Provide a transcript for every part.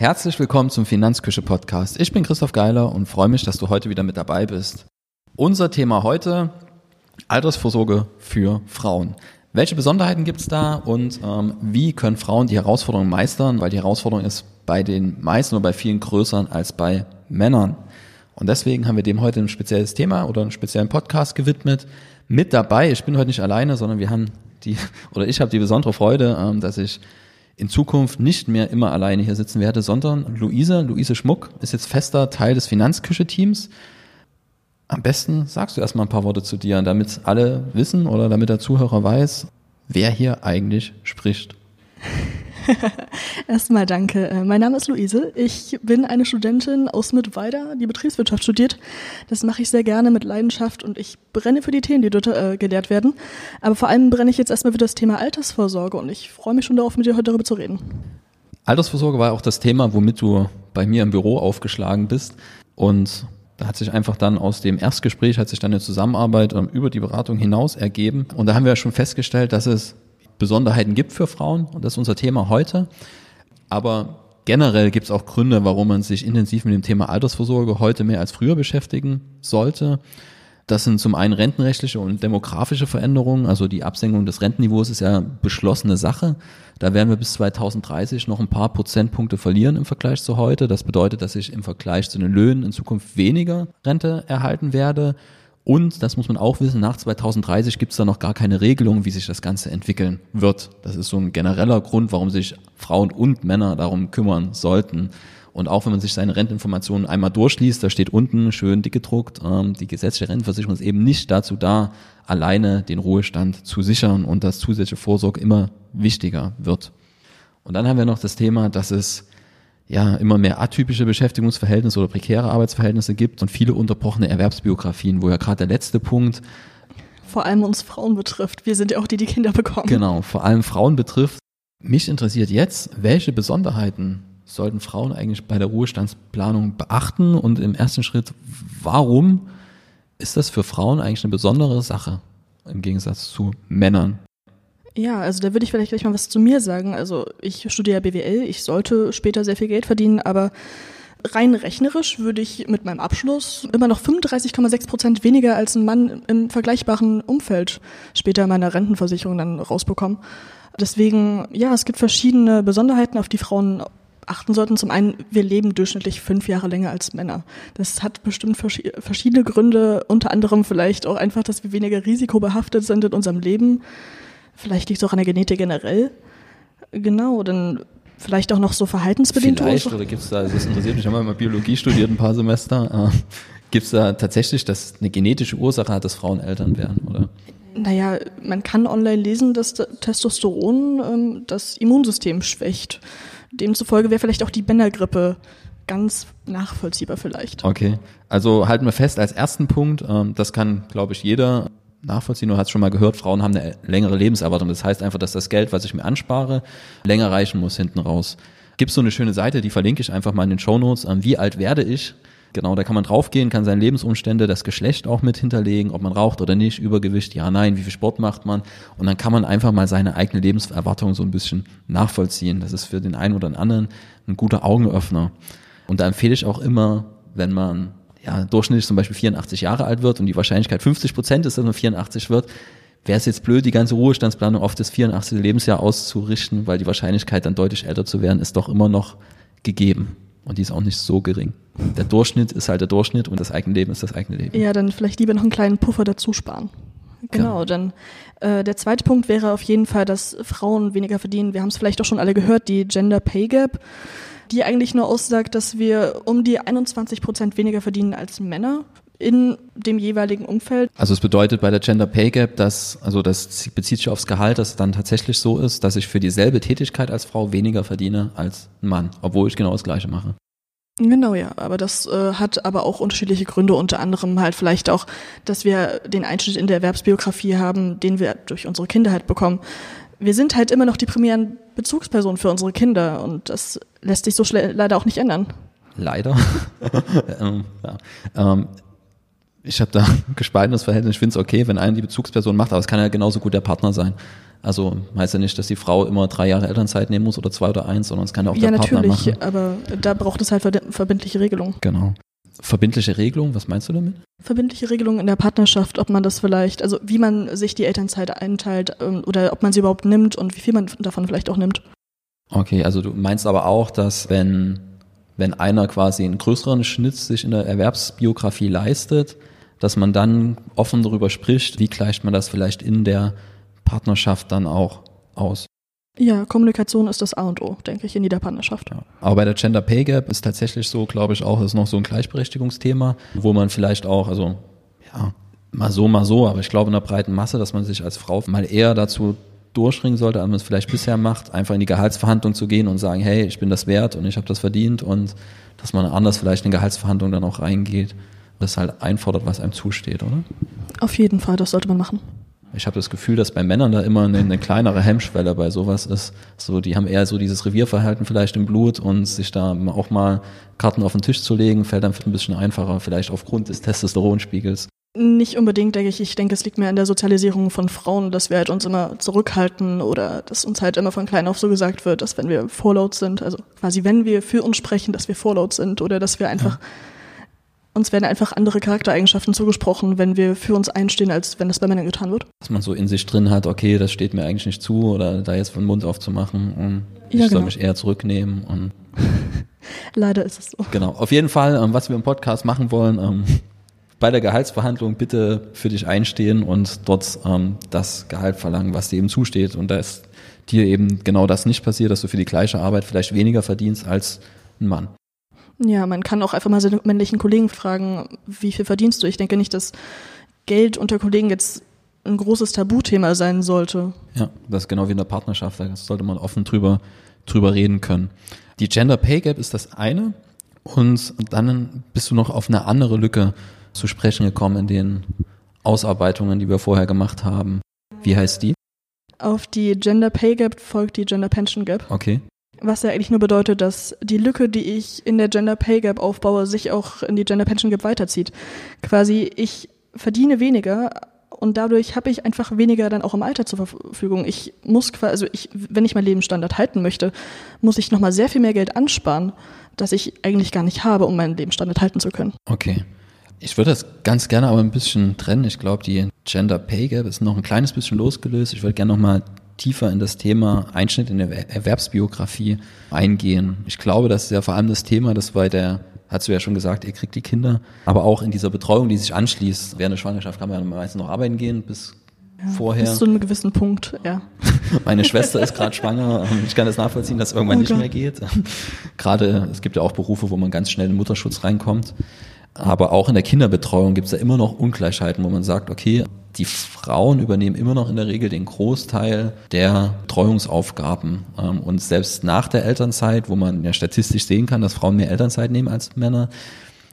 Herzlich willkommen zum Finanzküche Podcast. Ich bin Christoph Geiler und freue mich, dass du heute wieder mit dabei bist. Unser Thema heute Altersvorsorge für Frauen. Welche Besonderheiten gibt es da und ähm, wie können Frauen die Herausforderungen meistern? Weil die Herausforderung ist bei den meisten oder bei vielen größer als bei Männern. Und deswegen haben wir dem heute ein spezielles Thema oder einen speziellen Podcast gewidmet. Mit dabei, ich bin heute nicht alleine, sondern wir haben die, oder ich habe die besondere Freude, ähm, dass ich in Zukunft nicht mehr immer alleine hier sitzen werde, sondern Luise, Luise Schmuck ist jetzt fester Teil des Finanzküche-Teams. Am besten sagst du erstmal ein paar Worte zu dir, damit alle wissen oder damit der Zuhörer weiß, wer hier eigentlich spricht. Erstmal danke. Äh, mein Name ist Luise. Ich bin eine Studentin aus Mittweida, die Betriebswirtschaft studiert. Das mache ich sehr gerne mit Leidenschaft und ich brenne für die Themen, die dort äh, gelehrt werden. Aber vor allem brenne ich jetzt erstmal für das Thema Altersvorsorge und ich freue mich schon darauf, mit dir heute darüber zu reden. Altersvorsorge war auch das Thema, womit du bei mir im Büro aufgeschlagen bist. Und da hat sich einfach dann aus dem Erstgespräch hat sich dann eine Zusammenarbeit ähm, über die Beratung hinaus ergeben. Und da haben wir schon festgestellt, dass es Besonderheiten gibt für Frauen und das ist unser Thema heute. Aber generell gibt es auch Gründe, warum man sich intensiv mit dem Thema Altersvorsorge heute mehr als früher beschäftigen sollte. Das sind zum einen rentenrechtliche und demografische Veränderungen. Also die Absenkung des Rentenniveaus ist ja beschlossene Sache. Da werden wir bis 2030 noch ein paar Prozentpunkte verlieren im Vergleich zu heute. Das bedeutet, dass ich im Vergleich zu den Löhnen in Zukunft weniger Rente erhalten werde. Und, das muss man auch wissen, nach 2030 gibt es da noch gar keine Regelung, wie sich das Ganze entwickeln wird. Das ist so ein genereller Grund, warum sich Frauen und Männer darum kümmern sollten. Und auch wenn man sich seine Rentinformationen einmal durchliest, da steht unten schön dick gedruckt, ähm, die gesetzliche Rentenversicherung ist eben nicht dazu da, alleine den Ruhestand zu sichern und dass zusätzliche Vorsorge immer wichtiger wird. Und dann haben wir noch das Thema, dass es ja immer mehr atypische Beschäftigungsverhältnisse oder prekäre Arbeitsverhältnisse gibt und viele unterbrochene Erwerbsbiografien, wo ja gerade der letzte Punkt vor allem uns Frauen betrifft. Wir sind ja auch die, die Kinder bekommen. Genau, vor allem Frauen betrifft. Mich interessiert jetzt, welche Besonderheiten sollten Frauen eigentlich bei der Ruhestandsplanung beachten und im ersten Schritt, warum ist das für Frauen eigentlich eine besondere Sache im Gegensatz zu Männern? Ja, also da würde ich vielleicht gleich mal was zu mir sagen. Also ich studiere BWL, ich sollte später sehr viel Geld verdienen, aber rein rechnerisch würde ich mit meinem Abschluss immer noch 35,6 Prozent weniger als ein Mann im vergleichbaren Umfeld später in meiner Rentenversicherung dann rausbekommen. Deswegen, ja, es gibt verschiedene Besonderheiten, auf die Frauen achten sollten. Zum einen, wir leben durchschnittlich fünf Jahre länger als Männer. Das hat bestimmt verschiedene Gründe, unter anderem vielleicht auch einfach, dass wir weniger risikobehaftet sind in unserem Leben. Vielleicht liegt es auch an der Genetik generell. Genau, dann vielleicht auch noch so verhaltensbedingt. Vielleicht, oder gibt es da, das interessiert mich, haben wir mal Biologie studiert, ein paar Semester. Äh, gibt es da tatsächlich, dass eine genetische Ursache hat, dass Frauen Eltern werden, oder? Naja, man kann online lesen, dass Testosteron ähm, das Immunsystem schwächt. Demzufolge wäre vielleicht auch die Bändergrippe ganz nachvollziehbar vielleicht. Okay, also halten wir fest als ersten Punkt, ähm, das kann, glaube ich, jeder nachvollziehen. Du hast schon mal gehört, Frauen haben eine längere Lebenserwartung. Das heißt einfach, dass das Geld, was ich mir anspare, länger reichen muss hinten raus. Gibt so eine schöne Seite, die verlinke ich einfach mal in den Show Notes. Wie alt werde ich? Genau, da kann man draufgehen, kann seine Lebensumstände, das Geschlecht auch mit hinterlegen, ob man raucht oder nicht, Übergewicht, ja, nein, wie viel Sport macht man. Und dann kann man einfach mal seine eigene Lebenserwartung so ein bisschen nachvollziehen. Das ist für den einen oder den anderen ein guter Augenöffner. Und da empfehle ich auch immer, wenn man ja, durchschnittlich zum Beispiel 84 Jahre alt wird und die Wahrscheinlichkeit 50 Prozent ist, dass man 84 wird, wäre es jetzt blöd, die ganze Ruhestandsplanung auf das 84. Lebensjahr auszurichten, weil die Wahrscheinlichkeit dann deutlich älter zu werden, ist doch immer noch gegeben. Und die ist auch nicht so gering. Der Durchschnitt ist halt der Durchschnitt und das eigene Leben ist das eigene Leben. Ja, dann vielleicht lieber noch einen kleinen Puffer dazu sparen. Genau, dann äh, der zweite Punkt wäre auf jeden Fall, dass Frauen weniger verdienen. Wir haben es vielleicht auch schon alle gehört, die Gender Pay Gap die eigentlich nur aussagt, dass wir um die 21 Prozent weniger verdienen als Männer in dem jeweiligen Umfeld. Also es bedeutet bei der Gender Pay Gap, dass, also das bezieht sich aufs Gehalt, dass es dann tatsächlich so ist, dass ich für dieselbe Tätigkeit als Frau weniger verdiene als ein Mann, obwohl ich genau das Gleiche mache. Genau, ja. Aber das äh, hat aber auch unterschiedliche Gründe, unter anderem halt vielleicht auch, dass wir den Einschnitt in der Erwerbsbiografie haben, den wir durch unsere Kinder halt bekommen wir sind halt immer noch die primären Bezugspersonen für unsere Kinder und das lässt sich so leider auch nicht ändern. Leider. ähm, ja. ähm, ich habe da gespaltenes Verhältnis. Ich finde es okay, wenn einer die Bezugsperson macht, aber es kann ja genauso gut der Partner sein. Also heißt ja nicht, dass die Frau immer drei Jahre Elternzeit nehmen muss oder zwei oder eins, sondern es kann ja auch ja, der Partner natürlich, machen. aber da braucht es halt verbindliche Regelungen. Genau. Verbindliche Regelung, was meinst du damit? Verbindliche Regelungen in der Partnerschaft, ob man das vielleicht, also wie man sich die Elternzeit einteilt ähm, oder ob man sie überhaupt nimmt und wie viel man davon vielleicht auch nimmt. Okay, also du meinst aber auch, dass wenn, wenn einer quasi einen größeren Schnitt sich in der Erwerbsbiografie leistet, dass man dann offen darüber spricht, wie gleicht man das vielleicht in der Partnerschaft dann auch aus. Ja, Kommunikation ist das A und O, denke ich, in jeder Partnerschaft. Ja. Aber bei der Gender Pay Gap ist tatsächlich so, glaube ich, auch, das ist noch so ein Gleichberechtigungsthema, wo man vielleicht auch, also ja, mal so, mal so, aber ich glaube in der breiten Masse, dass man sich als Frau mal eher dazu durchringen sollte, als man es vielleicht bisher macht, einfach in die Gehaltsverhandlung zu gehen und sagen, hey, ich bin das wert und ich habe das verdient und dass man anders vielleicht in Gehaltsverhandlungen dann auch reingeht, das halt einfordert, was einem zusteht, oder? Auf jeden Fall, das sollte man machen. Ich habe das Gefühl, dass bei Männern da immer eine, eine kleinere Hemmschwelle bei sowas ist. So, die haben eher so dieses Revierverhalten vielleicht im Blut und sich da auch mal Karten auf den Tisch zu legen, fällt dann ein bisschen einfacher, vielleicht aufgrund des Testosteronspiegels. Nicht unbedingt, denke ich. Ich denke, es liegt mehr an der Sozialisierung von Frauen, dass wir halt uns immer zurückhalten oder dass uns halt immer von klein auf so gesagt wird, dass wenn wir Vorlaut sind, also quasi wenn wir für uns sprechen, dass wir Vorlaut sind oder dass wir einfach, uns werden einfach andere Charaktereigenschaften zugesprochen, wenn wir für uns einstehen, als wenn das bei Männern getan wird. Dass man so in sich drin hat, okay, das steht mir eigentlich nicht zu oder da jetzt den Mund aufzumachen und ich Ja, soll genau. mich eher zurücknehmen und Leider ist es so. Genau, auf jeden Fall, ähm, was wir im Podcast machen wollen, ähm, bei der Gehaltsverhandlung bitte für dich einstehen und dort ähm, das Gehalt verlangen, was dir eben zusteht. Und da ist dir eben genau das nicht passiert, dass du für die gleiche Arbeit vielleicht weniger verdienst als ein Mann. Ja, man kann auch einfach mal seine männlichen Kollegen fragen, wie viel verdienst du? Ich denke nicht, dass Geld unter Kollegen jetzt ein großes Tabuthema sein sollte. Ja, das ist genau wie in der Partnerschaft, da sollte man offen drüber, drüber reden können. Die Gender Pay Gap ist das eine und dann bist du noch auf eine andere Lücke zu sprechen gekommen in den Ausarbeitungen, die wir vorher gemacht haben. Wie heißt die? Auf die Gender Pay Gap folgt die Gender Pension Gap, Okay. Was ja eigentlich nur bedeutet, dass die Lücke, die ich in der Gender Pay Gap aufbaue, sich auch in die Gender Pension Gap weiterzieht. Quasi, ich verdiene weniger und dadurch habe ich einfach weniger dann auch im Alter zur Verfügung. Ich muss quasi, also ich, wenn ich meinen Lebensstandard halten möchte, muss ich nochmal sehr viel mehr Geld ansparen, das ich eigentlich gar nicht habe, um meinen Lebensstandard halten zu können. Okay. Ich würde das ganz gerne aber ein bisschen trennen. Ich glaube, die Gender Pay Gap ist noch ein kleines bisschen losgelöst. Ich würde gerne noch mal tiefer in das Thema Einschnitt in der Er- Erwerbsbiografie eingehen. Ich glaube, das ist ja vor allem das Thema, das bei der, hast du ja schon gesagt, ihr kriegt die Kinder, aber auch in dieser Betreuung, die sich anschließt. Während der Schwangerschaft kann man ja meistens noch arbeiten gehen, bis vorher. Bis zu einem gewissen Punkt, ja. Meine Schwester ist gerade schwanger. Ich kann das nachvollziehen, dass es irgendwann Oh nicht mehr geht. Gerade, es gibt ja auch Berufe, wo man ganz schnell in den Mutterschutz reinkommt. Aber auch in der Kinderbetreuung gibt es ja immer noch Ungleichheiten, wo man sagt, okay, die Frauen übernehmen immer noch in der Regel den Großteil der Betreuungsaufgaben. Ähm, Und selbst nach der Elternzeit, wo man ja statistisch sehen kann, dass Frauen mehr Elternzeit nehmen als Männer,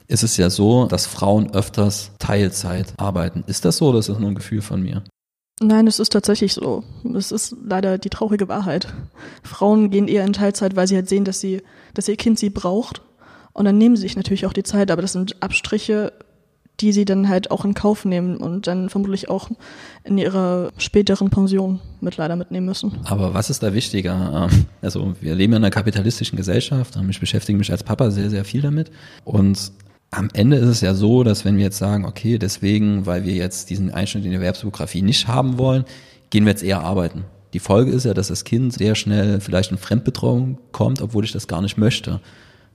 ist es ja so, dass Frauen öfters Teilzeit arbeiten. Ist das so oder ist das nur ein Gefühl von mir? Nein, es ist tatsächlich so. Es ist leider die traurige Wahrheit. Frauen gehen eher in Teilzeit, weil sie halt sehen, dass sie, dass ihr Kind sie braucht. Und dann nehmen sie sich natürlich auch die Zeit, aber das sind Abstriche, die sie dann halt auch in Kauf nehmen und dann vermutlich auch in ihrer späteren Pension mit leider mitnehmen müssen. Aber was ist da wichtiger? Ähm, Also wir leben in einer kapitalistischen Gesellschaft und ich beschäftige mich als Papa sehr, sehr viel damit. Und am Ende ist es ja so, dass wenn wir jetzt sagen, okay, deswegen, weil wir jetzt diesen Einschnitt in die Erwerbsbiografie nicht haben wollen, gehen wir jetzt eher arbeiten. Die Folge ist ja, dass das Kind sehr schnell vielleicht in Fremdbetreuung kommt, obwohl ich das gar nicht möchte.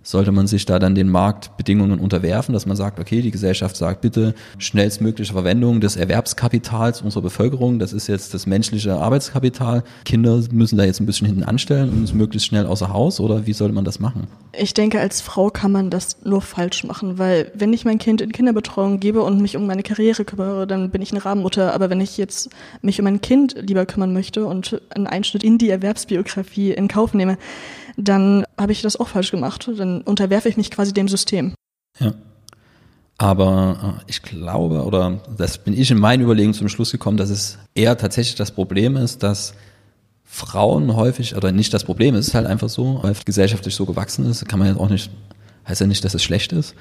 Sollte man sich da dann den Marktbedingungen unterwerfen, dass man sagt, okay, die Gesellschaft sagt bitte schnellstmögliche Verwendung des Erwerbskapitals unserer Bevölkerung, das ist jetzt das menschliche Arbeitskapital. Kinder müssen da jetzt ein bisschen hinten anstellen und es möglichst schnell außer Haus oder wie sollte man das machen? Ich denke, als Frau kann man das nur falsch machen, weil wenn ich mein Kind in Kinderbetreuung gebe und mich um meine Karriere kümmere, dann bin ich eine Rabenmutter. Aber wenn ich jetzt mich um mein Kind lieber kümmern möchte und einen Einschnitt in die Erwerbsbiografie in Kauf nehme, dann habe ich das auch falsch gemacht. Dann unterwerfe ich mich quasi dem System. Ja. Aber äh, ich glaube, oder das bin ich in meinen Überlegungen zum Schluss gekommen, dass es eher tatsächlich das Problem ist, dass Frauen häufig, oder nicht das Problem, es ist halt einfach so, weil gesellschaftlich so gewachsen ist, kann man jetzt auch nicht, heißt ja nicht, dass es schlecht ist.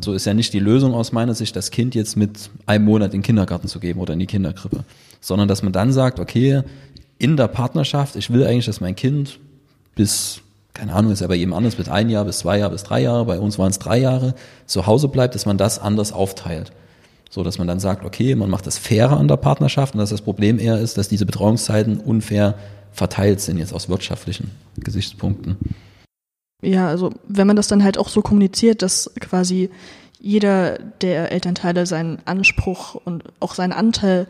So ist ja nicht die Lösung aus meiner Sicht, das Kind jetzt mit einem Monat in den Kindergarten zu geben oder in die Kinderkrippe, sondern dass man dann sagt, okay, in der Partnerschaft, ich will eigentlich, dass mein Kind bis, keine Ahnung, ist ja bei jedem anders, bis ein Jahr, bis zwei Jahre, bis drei Jahre, bei uns waren es drei Jahre, zu Hause bleibt, dass man das anders aufteilt. So, dass man dann sagt, okay, man macht das fairer an der Partnerschaft und dass das Problem eher ist, dass diese Betreuungszeiten unfair verteilt sind, jetzt aus wirtschaftlichen Gesichtspunkten. Ja, also wenn man das dann halt auch so kommuniziert, dass quasi jeder der Elternteile seinen Anspruch und auch seinen Anteil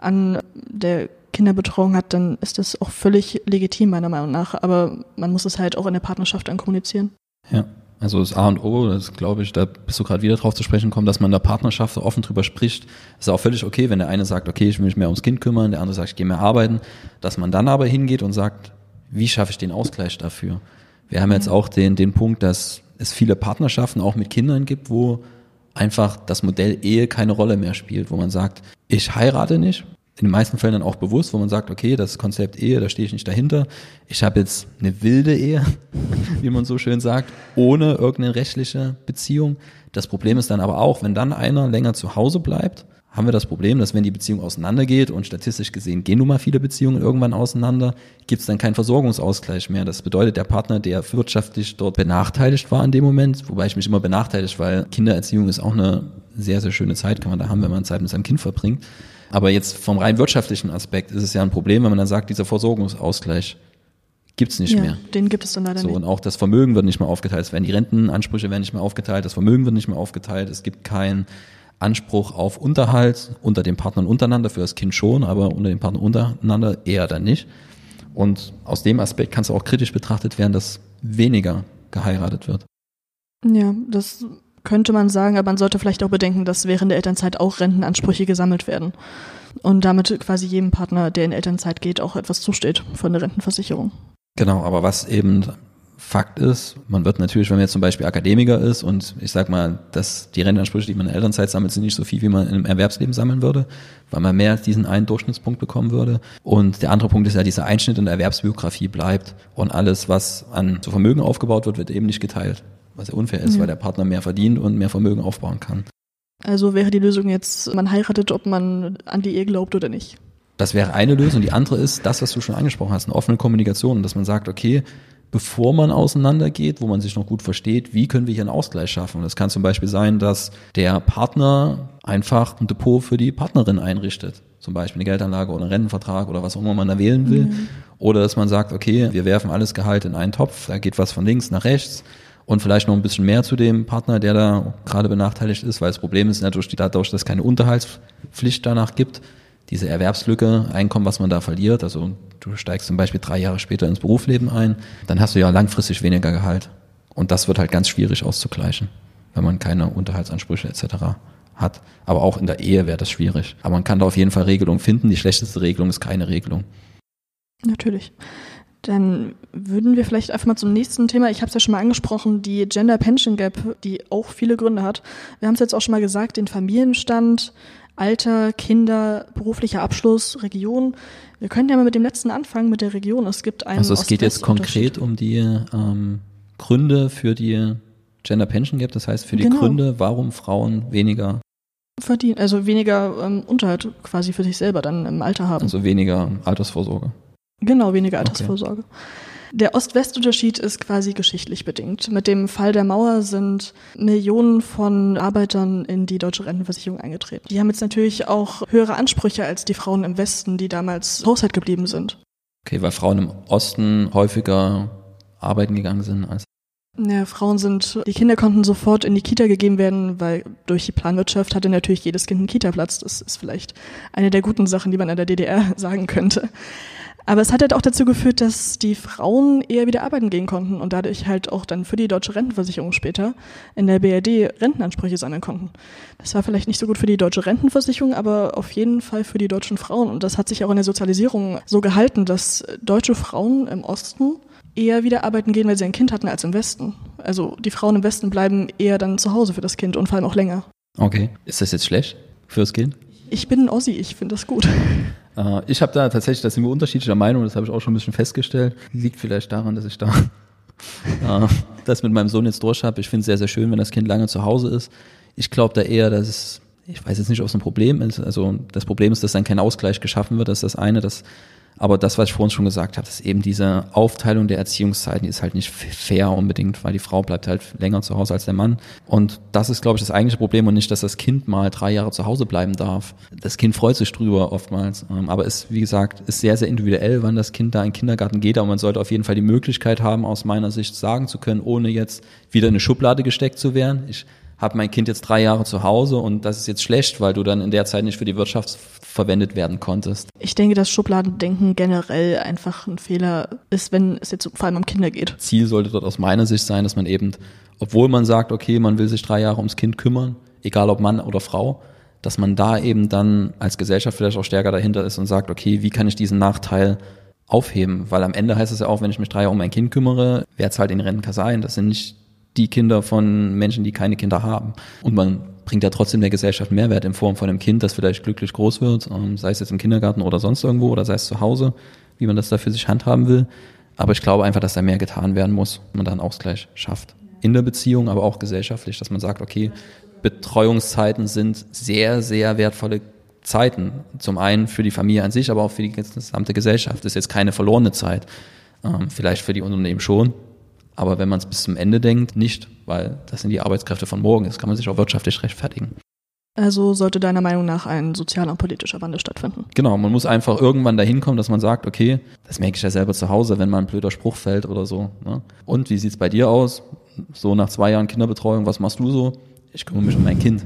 an der Kinderbetreuung hat, dann ist das auch völlig legitim, meiner Meinung nach. Aber man muss es halt auch in der Partnerschaft dann kommunizieren. Ja. Also das A und O, das glaube ich, da bist du gerade wieder drauf zu sprechen kommen, dass man in der Partnerschaft so offen drüber spricht. ist auch völlig okay, wenn der eine sagt, okay, ich will mich mehr ums Kind kümmern, der andere sagt, ich gehe mehr arbeiten, dass man dann aber hingeht und sagt, wie schaffe ich den Ausgleich dafür? Wir haben jetzt auch den, den Punkt, dass es viele Partnerschaften auch mit Kindern gibt, wo einfach das Modell Ehe keine Rolle mehr spielt, wo man sagt, ich heirate nicht, in den meisten Fällen dann auch bewusst, wo man sagt, okay, das Konzept Ehe, da stehe ich nicht dahinter. Ich habe jetzt eine wilde Ehe, wie man so schön sagt, ohne irgendeine rechtliche Beziehung. Das Problem ist dann aber auch, wenn dann einer länger zu Hause bleibt, haben wir das Problem, dass wenn die Beziehung auseinandergeht und statistisch gesehen gehen nun mal viele Beziehungen irgendwann auseinander, gibt es dann keinen Versorgungsausgleich mehr. Das bedeutet, der Partner, der wirtschaftlich dort benachteiligt war in dem Moment, wobei ich mich immer benachteiligt, weil Kindererziehung ist auch eine sehr, sehr schöne Zeit, kann man da haben, wenn man Zeit mit seinem Kind verbringt. Aber jetzt vom rein wirtschaftlichen Aspekt ist es ja ein Problem, wenn man dann sagt, dieser Versorgungsausgleich gibt's nicht ja, mehr. Den gibt es dann leider so, nicht. Und auch das Vermögen wird nicht mehr aufgeteilt. Es werden die Rentenansprüche werden nicht mehr aufgeteilt, das Vermögen wird nicht mehr aufgeteilt. Es gibt keinen Anspruch auf Unterhalt unter den Partnern untereinander, für das Kind schon, aber unter den Partnern untereinander eher dann nicht. Und aus dem Aspekt kann es auch kritisch betrachtet werden, dass weniger geheiratet wird. Ja, das könnte man sagen, aber man sollte vielleicht auch bedenken, dass während der Elternzeit auch Rentenansprüche gesammelt werden. Und damit quasi jedem Partner, der in Elternzeit geht, auch etwas zusteht von der Rentenversicherung. Genau, aber was eben Fakt ist, man wird natürlich, wenn man jetzt zum Beispiel Akademiker ist und ich sag mal, dass die Rentenansprüche, die man in der Elternzeit sammelt, sind nicht so viel, wie man im Erwerbsleben sammeln würde, weil man mehr als diesen einen Durchschnittspunkt bekommen würde. Und der andere Punkt ist ja, dieser Einschnitt in der Erwerbsbiografie bleibt und alles, was an Vermögen aufgebaut wird, wird eben nicht geteilt was ja unfair ist, ja. weil der Partner mehr verdient und mehr Vermögen aufbauen kann. Also wäre die Lösung jetzt, man heiratet, ob man an die Ehe glaubt oder nicht. Das wäre eine Lösung. Die andere ist das, was du schon angesprochen hast, eine offene Kommunikation, dass man sagt, okay, bevor man auseinandergeht, wo man sich noch gut versteht, wie können wir hier einen Ausgleich schaffen? Das kann zum Beispiel sein, dass der Partner einfach ein Depot für die Partnerin einrichtet. Zum Beispiel eine Geldanlage oder einen Rentenvertrag oder was auch immer man da wählen will. Mhm. Oder dass man sagt, okay, wir werfen alles Gehalt in einen Topf, da geht was von links nach rechts und vielleicht noch ein bisschen mehr zu dem Partner, der da gerade benachteiligt ist, weil das Problem ist natürlich dadurch, dass es keine Unterhaltspflicht danach gibt, diese Erwerbslücke, Einkommen, was man da verliert, also du steigst zum Beispiel drei Jahre später ins Berufsleben ein, dann hast du ja langfristig weniger Gehalt. Und das wird halt ganz schwierig auszugleichen, wenn man keine Unterhaltsansprüche etc. hat. Aber auch in der Ehe wäre das schwierig. Aber man kann da auf jeden Fall Regelungen finden. Die schlechteste Regelung ist keine Regelung. Natürlich. Dann würden wir vielleicht einfach mal zum nächsten Thema. Ich habe es ja schon mal angesprochen, die Gender Pension Gap, die auch viele Gründe hat. Wir haben es jetzt auch schon mal gesagt, den Familienstand, Alter, Kinder, beruflicher Abschluss, Region. Wir können ja mal mit dem letzten anfangen, mit der Region. Es gibt einen Also es geht jetzt konkret um die ähm, Gründe für die Gender Pension Gap, das heißt für die genau. Gründe, warum Frauen weniger verdienen, also weniger ähm, Unterhalt quasi für sich selber dann im Alter haben. Also weniger Altersvorsorge. Genau, weniger Altersvorsorge. Okay. Der Ost-West-Unterschied ist quasi geschichtlich bedingt. Mit dem Fall der Mauer sind Millionen von Arbeitern in die deutsche Rentenversicherung eingetreten. Die haben jetzt natürlich auch höhere Ansprüche als die Frauen im Westen, die damals Haushalt geblieben sind. Okay, weil Frauen im Osten häufiger arbeiten gegangen sind als ja, Frauen sind, die Kinder konnten sofort in die Kita gegeben werden, weil durch die Planwirtschaft hatte natürlich jedes Kind einen Kita-Platz. Das ist vielleicht eine der guten Sachen, die man in der DDR sagen könnte. Aber es hat halt auch dazu geführt, dass die Frauen eher wieder arbeiten gehen konnten und dadurch halt auch dann für die deutsche Rentenversicherung später in der BRD Rentenansprüche sammeln konnten. Das war vielleicht nicht so gut für die deutsche Rentenversicherung, aber auf jeden Fall für die deutschen Frauen. Und das hat sich auch in der Sozialisierung so gehalten, dass deutsche Frauen im Osten eher wieder arbeiten gehen, weil sie ein Kind hatten, als im Westen. Also die Frauen im Westen bleiben eher dann zu Hause für das Kind und vor allem auch länger. Okay. Ist das jetzt schlecht fürs Kind? Ich bin ein Ossi, ich finde das gut. Äh, ich habe da tatsächlich, da sind wir unterschiedlicher Meinung, das habe ich auch schon ein bisschen festgestellt. Liegt vielleicht daran, dass ich da äh, das mit meinem Sohn jetzt durch habe. Ich finde es sehr, sehr schön, wenn das Kind lange zu Hause ist. Ich glaube da eher, dass es, ich weiß jetzt nicht, ob es ein Problem ist. Also das Problem ist, dass dann kein Ausgleich geschaffen wird. Das ist das eine. Das Aber das, was ich vorhin schon gesagt habe, ist eben diese Aufteilung der Erziehungszeiten, die ist halt nicht fair unbedingt, weil die Frau bleibt halt länger zu Hause als der Mann. Und das ist, glaube ich, das eigentliche Problem und nicht, dass das Kind mal drei Jahre zu Hause bleiben darf. Das Kind freut sich drüber oftmals. Ähm, aber ist, wie gesagt, ist sehr, sehr individuell, wann das Kind da in den Kindergarten geht. Aber man sollte auf jeden Fall die Möglichkeit haben, aus meiner Sicht sagen zu können, ohne jetzt wieder in eine Schublade gesteckt zu werden. Ich habe mein Kind jetzt drei Jahre zu Hause und das ist jetzt schlecht, weil du dann in der Zeit nicht für die Wirtschaft verwendet werden konntest. Ich denke, dass Schubladendenken generell einfach ein Fehler ist, wenn es jetzt vor allem um Kinder geht. Ziel sollte dort aus meiner Sicht sein, dass man eben, obwohl man sagt, okay, man will sich drei Jahre ums Kind kümmern, egal ob Mann oder Frau, dass man da eben dann als Gesellschaft vielleicht auch stärker dahinter ist und sagt, okay, wie kann ich diesen Nachteil aufheben? Weil am Ende heißt es ja auch, wenn ich mich drei Jahre um mein Kind kümmere, wer zahlt in Rentenkasse ein? Das sind nicht die Kinder von Menschen, die keine Kinder haben. Und man bringt ja trotzdem der Gesellschaft Mehrwert in Form von einem Kind, das vielleicht glücklich groß wird, ähm, sei es jetzt im Kindergarten oder sonst irgendwo oder sei es zu Hause, wie man das da für sich handhaben will. Aber ich glaube einfach, dass da mehr getan werden muss, man da einen Ausgleich schafft. In der Beziehung, aber auch gesellschaftlich, dass man sagt, okay, Betreuungszeiten sind sehr, sehr wertvolle Zeiten. Zum einen für die Familie an sich, aber auch für die gesamte Gesellschaft. Das ist jetzt keine verlorene Zeit. Ähm, vielleicht für die Unternehmen schon, aber wenn man es bis zum Ende denkt, nicht, weil das sind die Arbeitskräfte von morgen. Das kann man sich auch wirtschaftlich rechtfertigen. Also sollte deiner Meinung nach ein sozialer und politischer Wandel stattfinden? Genau, man muss einfach irgendwann dahin kommen, dass man sagt, okay, das merke ich ja selber zu Hause, wenn mal ein blöder Spruch fällt oder so. Ne? Und wie sieht's bei dir aus? So nach zwei Jahren Kinderbetreuung, was machst du so? Ich kümmere mich um mein Kind.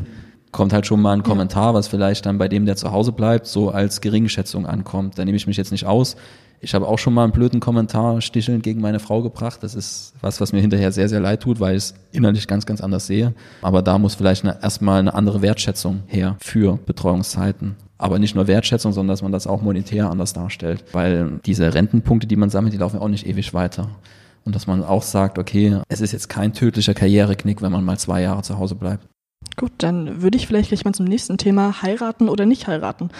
Kommt halt schon mal ein Kommentar, was vielleicht dann bei dem, der zu Hause bleibt, so als Geringschätzung ankommt. Da nehme ich mich jetzt nicht aus. Ich habe auch schon mal einen blöden Kommentar stichelnd gegen meine Frau gebracht. Das ist was, was mir hinterher sehr, sehr leid tut, weil ich es innerlich ganz, ganz anders sehe. Aber da muss vielleicht eine, erstmal eine andere Wertschätzung her für Betreuungszeiten. Aber nicht nur Wertschätzung, sondern dass man das auch monetär anders darstellt. Weil diese Rentenpunkte, die man sammelt, die laufen auch nicht ewig weiter. Und dass man auch sagt, okay, es ist jetzt kein tödlicher Karriereknick, wenn man mal zwei Jahre zu Hause bleibt. Gut, dann würde ich vielleicht gleich mal zum nächsten Thema heiraten oder nicht heiraten.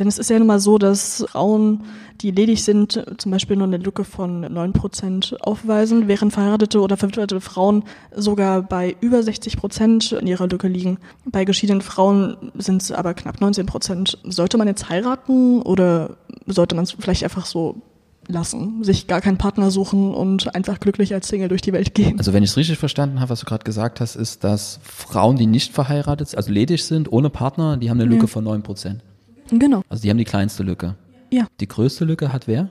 Denn es ist ja nun mal so, dass Frauen, die ledig sind, zum Beispiel nur eine Lücke von 9% aufweisen, während verheiratete oder verwitwete Frauen sogar bei über 60 Prozent in ihrer Lücke liegen. Bei geschiedenen Frauen sind es aber knapp 19 Prozent. Sollte man jetzt heiraten oder sollte man es vielleicht einfach so lassen, sich gar keinen Partner suchen und einfach glücklich als Single durch die Welt gehen. Also wenn ich es richtig verstanden habe, was du gerade gesagt hast, ist, dass Frauen, die nicht verheiratet, also ledig sind, ohne Partner, die haben eine Lücke ja. von 9 Prozent. Genau. Also die haben die kleinste Lücke. Ja. Die größte Lücke hat wer?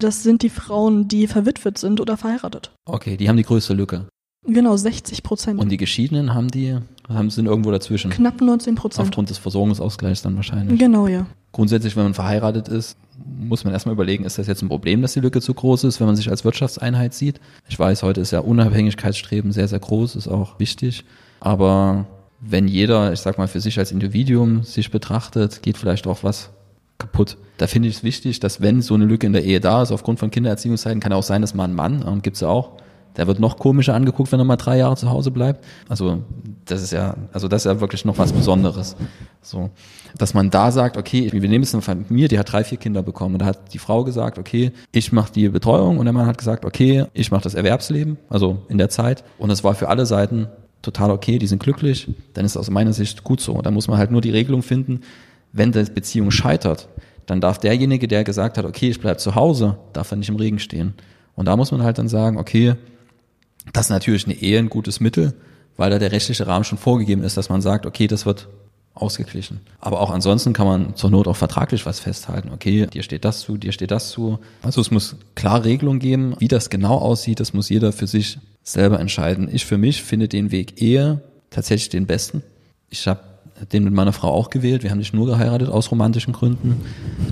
Das sind die Frauen, die verwitwet sind oder verheiratet. Okay, die haben die größte Lücke. Genau, 60 Prozent. Und die Geschiedenen haben die, haben sind irgendwo dazwischen. Knapp 19 Prozent. Aufgrund des Versorgungsausgleichs dann wahrscheinlich. Genau, ja. Grundsätzlich, wenn man verheiratet ist, muss man erstmal überlegen, ist das jetzt ein Problem, dass die Lücke zu groß ist, wenn man sich als Wirtschaftseinheit sieht. Ich weiß, heute ist ja Unabhängigkeitsstreben sehr, sehr groß, ist auch wichtig. Aber wenn jeder, ich sag mal, für sich als Individuum sich betrachtet, geht vielleicht auch was kaputt. Da finde ich es wichtig, dass wenn so eine Lücke in der Ehe da ist, aufgrund von Kindererziehungszeiten, kann auch sein, dass man ein Mann, ähm, gibt's ja auch, der wird noch komischer angeguckt, wenn er mal drei Jahre zu Hause bleibt. Also das ist ja, also das ist ja wirklich noch was Besonderes. So, dass man da sagt, okay, wir nehmen jetzt eine Familie, die hat drei, vier Kinder bekommen. Und da hat die Frau gesagt, okay, ich mache die Betreuung und der Mann hat gesagt, okay, ich mache das Erwerbsleben, also in der Zeit. Und es war für alle Seiten total okay, die sind glücklich, dann ist aus meiner Sicht gut so. Da muss man halt nur die Regelung finden, wenn die Beziehung scheitert, dann darf derjenige, der gesagt hat, okay, ich bleibe zu Hause, darf er nicht im Regen stehen. Und da muss man halt dann sagen, okay, das ist natürlich eine Ehe ein gutes Mittel, weil da der rechtliche Rahmen schon vorgegeben ist, dass man sagt, okay, das wird ausgeglichen. Aber auch ansonsten kann man zur Not auch vertraglich was festhalten. Okay, dir steht das zu, dir steht das zu. Also es muss klar Regelungen geben. Wie das genau aussieht, das muss jeder für sich selber entscheiden. Ich für mich finde den Weg Ehe tatsächlich den besten. Ich habe den mit meiner Frau auch gewählt. Wir haben nicht nur geheiratet aus romantischen Gründen.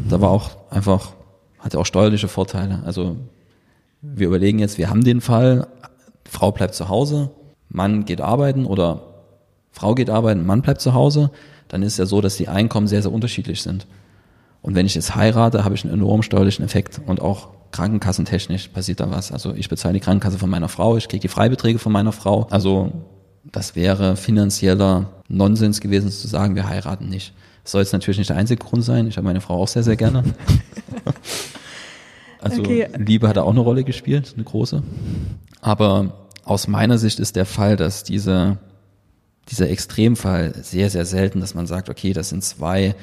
Da war auch einfach, hatte auch steuerliche Vorteile. Also wir überlegen jetzt, wir haben den Fall, Frau bleibt zu Hause, Mann geht arbeiten oder Frau geht arbeiten, Mann bleibt zu Hause, dann ist ja so, dass die Einkommen sehr, sehr unterschiedlich sind. Und wenn ich jetzt heirate, habe ich einen enorm steuerlichen Effekt und auch krankenkassentechnisch passiert da was. Also ich bezahle die Krankenkasse von meiner Frau, ich kriege die Freibeträge von meiner Frau. Also das wäre finanzieller Nonsens gewesen zu sagen, wir heiraten nicht. Das soll jetzt natürlich nicht der einzige Grund sein. Ich habe meine Frau auch sehr, sehr gerne. also okay. Liebe hat da auch eine Rolle gespielt, eine große. Aber aus meiner Sicht ist der Fall, dass diese, dieser Extremfall sehr, sehr selten, dass man sagt, okay, das sind zwei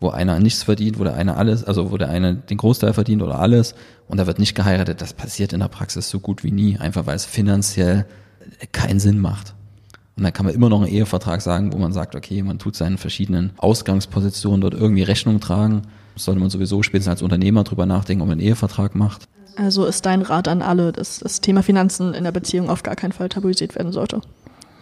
wo einer nichts verdient, wo der eine alles, also wo der eine den Großteil verdient oder alles und da wird nicht geheiratet, das passiert in der Praxis so gut wie nie, einfach weil es finanziell keinen Sinn macht. Und dann kann man immer noch einen Ehevertrag sagen, wo man sagt, okay, man tut seinen verschiedenen Ausgangspositionen dort irgendwie Rechnung tragen. Sollte man sowieso spätestens als Unternehmer drüber nachdenken, ob man einen Ehevertrag macht. Also ist dein Rat an alle, dass das Thema Finanzen in der Beziehung auf gar keinen Fall tabuisiert werden sollte?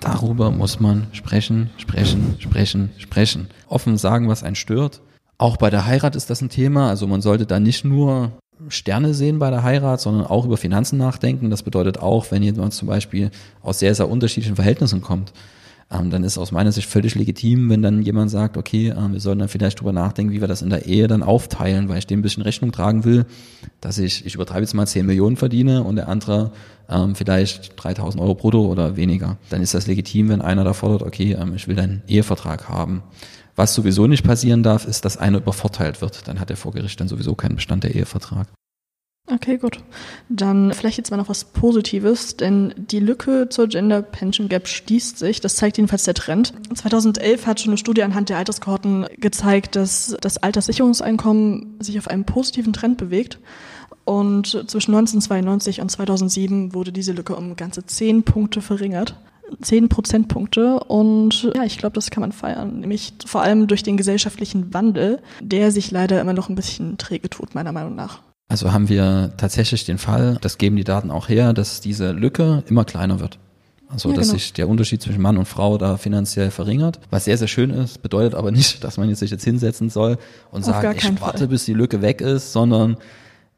Darüber muss man sprechen, sprechen, sprechen, sprechen. Offen sagen, was einen stört. Auch bei der Heirat ist das ein Thema. Also man sollte da nicht nur Sterne sehen bei der Heirat, sondern auch über Finanzen nachdenken. Das bedeutet auch, wenn jemand zum Beispiel aus sehr, sehr unterschiedlichen Verhältnissen kommt, ähm, dann ist aus meiner Sicht völlig legitim, wenn dann jemand sagt, okay, äh, wir sollten dann vielleicht drüber nachdenken, wie wir das in der Ehe dann aufteilen, weil ich dem ein bisschen Rechnung tragen will, dass ich, ich übertreibe jetzt mal 10 Millionen verdiene und der andere ähm, vielleicht 3000 Euro brutto oder weniger. Dann ist das legitim, wenn einer da fordert, okay, ähm, ich will einen Ehevertrag haben. Was sowieso nicht passieren darf, ist, dass einer übervorteilt wird. Dann hat der vor Gericht dann sowieso keinen Bestand der Ehevertrag. Okay, gut. Dann vielleicht jetzt mal noch was Positives, denn die Lücke zur Gender Pension Gap schließt sich. Das zeigt jedenfalls der Trend. 2011 hat schon eine Studie anhand der Alterskohorten gezeigt, dass das Alterssicherungseinkommen sich auf einem positiven Trend bewegt. Und zwischen 1992 und 2007 wurde diese Lücke um ganze zehn Punkte verringert. 10 Prozentpunkte und ja, ich glaube, das kann man feiern, nämlich vor allem durch den gesellschaftlichen Wandel, der sich leider immer noch ein bisschen träge tut, meiner Meinung nach. Also haben wir tatsächlich den Fall, das geben die Daten auch her, dass diese Lücke immer kleiner wird. Also, ja, dass genau. sich der Unterschied zwischen Mann und Frau da finanziell verringert. Was sehr, sehr schön ist, bedeutet aber nicht, dass man jetzt sich jetzt hinsetzen soll und Auf sagen, ich warte, Fall. bis die Lücke weg ist, sondern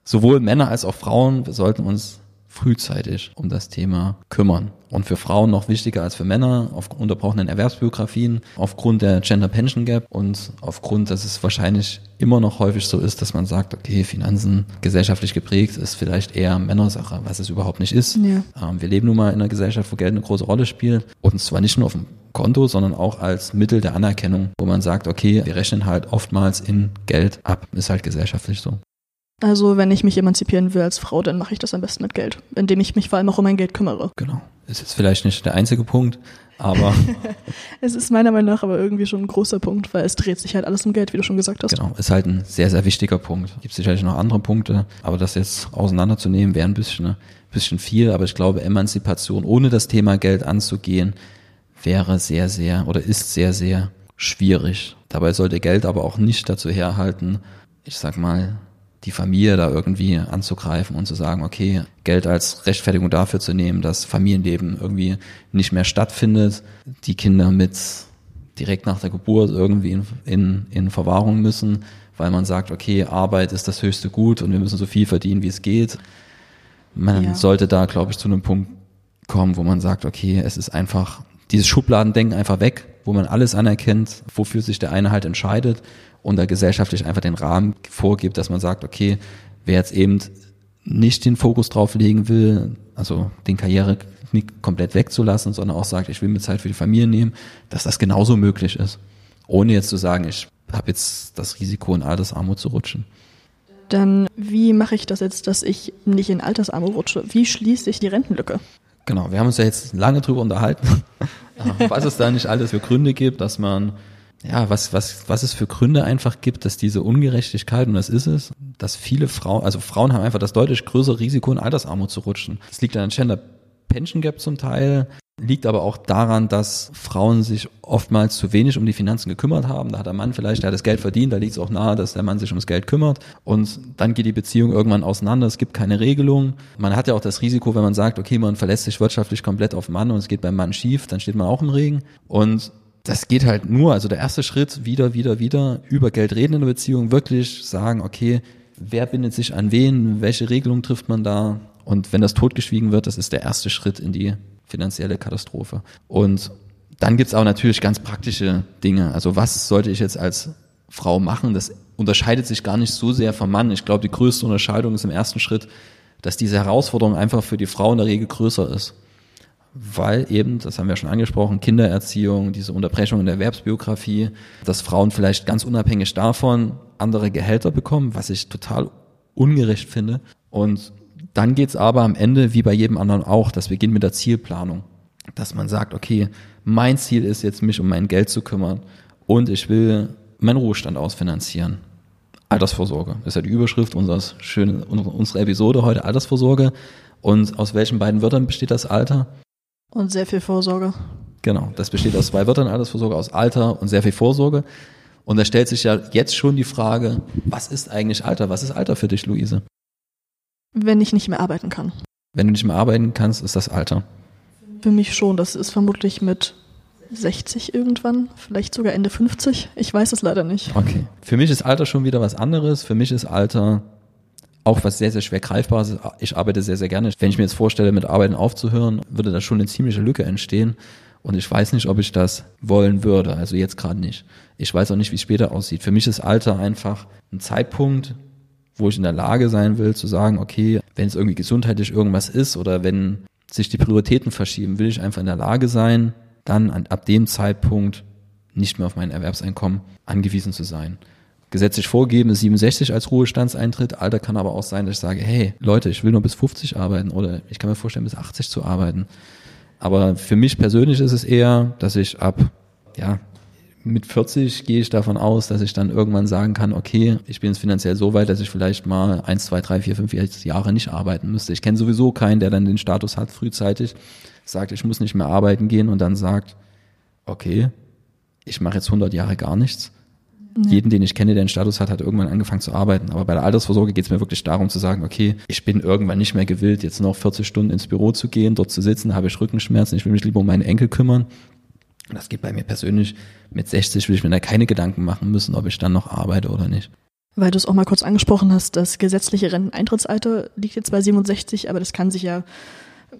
sowohl Männer als auch Frauen, wir sollten uns frühzeitig um das Thema kümmern. Und für Frauen noch wichtiger als für Männer, aufgrund unterbrochenen Erwerbsbiografien, aufgrund der Gender Pension Gap und aufgrund, dass es wahrscheinlich immer noch häufig so ist, dass man sagt, okay, Finanzen gesellschaftlich geprägt ist vielleicht eher Männersache, was es überhaupt nicht ist. Ja. Ähm, wir leben nun mal in einer Gesellschaft, wo Geld eine große Rolle spielt und zwar nicht nur auf dem Konto, sondern auch als Mittel der Anerkennung, wo man sagt, okay, wir rechnen halt oftmals in Geld ab. Ist halt gesellschaftlich so. Also wenn ich mich emanzipieren will als Frau, dann mache ich das am besten mit Geld, indem ich mich vor allem auch um mein Geld kümmere. Genau. Ist jetzt vielleicht nicht der einzige Punkt, aber. es ist meiner Meinung nach aber irgendwie schon ein großer Punkt, weil es dreht sich halt alles um Geld, wie du schon gesagt hast. Genau, ist halt ein sehr, sehr wichtiger Punkt. Gibt sicherlich noch andere Punkte, aber das jetzt auseinanderzunehmen wäre ein bisschen, ein bisschen viel, aber ich glaube, Emanzipation ohne das Thema Geld anzugehen, wäre sehr, sehr oder ist sehr, sehr schwierig. Dabei sollte Geld aber auch nicht dazu herhalten, ich sag mal, die Familie da irgendwie anzugreifen und zu sagen, okay, Geld als Rechtfertigung dafür zu nehmen, dass Familienleben irgendwie nicht mehr stattfindet, die Kinder mit direkt nach der Geburt irgendwie in, in, in Verwahrung müssen, weil man sagt, okay, Arbeit ist das höchste Gut und wir müssen so viel verdienen, wie es geht. Man ja. sollte da, glaube ich, zu einem Punkt kommen, wo man sagt, okay, es ist einfach dieses Schubladendenken einfach weg, wo man alles anerkennt, wofür sich der eine halt entscheidet und da gesellschaftlich einfach den Rahmen vorgibt, dass man sagt, okay, wer jetzt eben nicht den Fokus drauf legen will, also den Karriere nicht komplett wegzulassen, sondern auch sagt, ich will mir Zeit für die Familie nehmen, dass das genauso möglich ist. Ohne jetzt zu sagen, ich habe jetzt das Risiko, in Altersarmut zu rutschen. Dann, wie mache ich das jetzt, dass ich nicht in Altersarmut rutsche? Wie schließe ich die Rentenlücke? Genau, wir haben uns ja jetzt lange drüber unterhalten, was es da nicht alles für Gründe gibt, dass man ja, was, was, was es für Gründe einfach gibt, dass diese Ungerechtigkeit, und das ist es, dass viele Frauen, also Frauen haben einfach das deutlich größere Risiko, in Altersarmut zu rutschen. Das liegt an der Gender Pension Gap zum Teil, liegt aber auch daran, dass Frauen sich oftmals zu wenig um die Finanzen gekümmert haben. Da hat der Mann vielleicht, der hat das Geld verdient, da liegt es auch nahe, dass der Mann sich ums Geld kümmert. Und dann geht die Beziehung irgendwann auseinander, es gibt keine Regelung. Man hat ja auch das Risiko, wenn man sagt, okay, man verlässt sich wirtschaftlich komplett auf Mann und es geht beim Mann schief, dann steht man auch im Regen. Und das geht halt nur, also der erste Schritt, wieder, wieder, wieder über Geld reden in der Beziehung, wirklich sagen, okay, wer bindet sich an wen, welche Regelung trifft man da? Und wenn das totgeschwiegen wird, das ist der erste Schritt in die finanzielle Katastrophe. Und dann gibt's auch natürlich ganz praktische Dinge. Also was sollte ich jetzt als Frau machen? Das unterscheidet sich gar nicht so sehr vom Mann. Ich glaube, die größte Unterscheidung ist im ersten Schritt, dass diese Herausforderung einfach für die Frau in der Regel größer ist weil eben, das haben wir schon angesprochen, Kindererziehung, diese Unterbrechung in der Erwerbsbiografie, dass Frauen vielleicht ganz unabhängig davon andere Gehälter bekommen, was ich total ungerecht finde. Und dann geht's aber am Ende, wie bei jedem anderen auch, das beginnt mit der Zielplanung. Dass man sagt, okay, mein Ziel ist jetzt, mich um mein Geld zu kümmern und ich will meinen Ruhestand ausfinanzieren. Altersvorsorge ist ja die Überschrift unseres schönen, unserer Episode heute, Altersvorsorge. Und aus welchen beiden Wörtern besteht das Alter? Und sehr viel Vorsorge. Genau, das besteht aus zwei Wörtern, Altersvorsorge, aus Alter und sehr viel Vorsorge. Und da stellt sich ja jetzt schon die Frage, was ist eigentlich Alter? Was ist Alter für dich, Luise? Wenn ich nicht mehr arbeiten kann. Wenn du nicht mehr arbeiten kannst, ist das Alter. Für mich schon. Das ist vermutlich mit 60 irgendwann, vielleicht sogar Ende 50. Ich weiß es leider nicht. Okay. Für mich ist Alter schon wieder was anderes. Für mich ist Alter auch was sehr, sehr schwer greifbares. Ich arbeite sehr, sehr gerne. Wenn ich mir jetzt vorstelle, mit Arbeiten aufzuhören, würde da schon eine ziemliche Lücke entstehen. Und ich weiß nicht, ob ich das wollen würde. Also jetzt gerade nicht. Ich weiß auch nicht, wie es später aussieht. Für mich ist Alter einfach ein Zeitpunkt, wo ich in der Lage sein will, zu sagen, okay, wenn es irgendwie gesundheitlich irgendwas ist oder wenn sich die Prioritäten verschieben, will ich einfach in der Lage sein, dann an, ab dem Zeitpunkt nicht mehr auf mein Erwerbseinkommen angewiesen zu sein. Gesetzlich vorgegeben ist 67 als Ruhestandseintritt. Alter kann aber auch sein, dass ich sage, hey, Leute, ich will nur bis 50 arbeiten oder ich kann mir vorstellen, bis 80 zu arbeiten. Aber für mich persönlich ist es eher, dass ich ab, ja, mit 40 gehe ich davon aus, dass ich dann irgendwann sagen kann, okay, ich bin jetzt finanziell so weit, dass ich vielleicht mal eins, zwei, drei, vier, fünf Jahre nicht arbeiten müsste. Ich kenne sowieso keinen, der dann den Status hat, frühzeitig sagt, ich muss nicht mehr arbeiten gehen und dann sagt, okay, ich mache jetzt 100 Jahre gar nichts. Ja. Jeden, den ich kenne, der einen Status hat, hat irgendwann angefangen zu arbeiten. Aber bei der Altersvorsorge geht es mir wirklich darum zu sagen, okay, ich bin irgendwann nicht mehr gewillt, jetzt noch 40 Stunden ins Büro zu gehen, dort zu sitzen, habe ich Rückenschmerzen, ich will mich lieber um meine Enkel kümmern. Das geht bei mir persönlich. Mit 60 will ich mir da keine Gedanken machen müssen, ob ich dann noch arbeite oder nicht. Weil du es auch mal kurz angesprochen hast, das gesetzliche Renteneintrittsalter liegt jetzt bei 67, aber das kann sich ja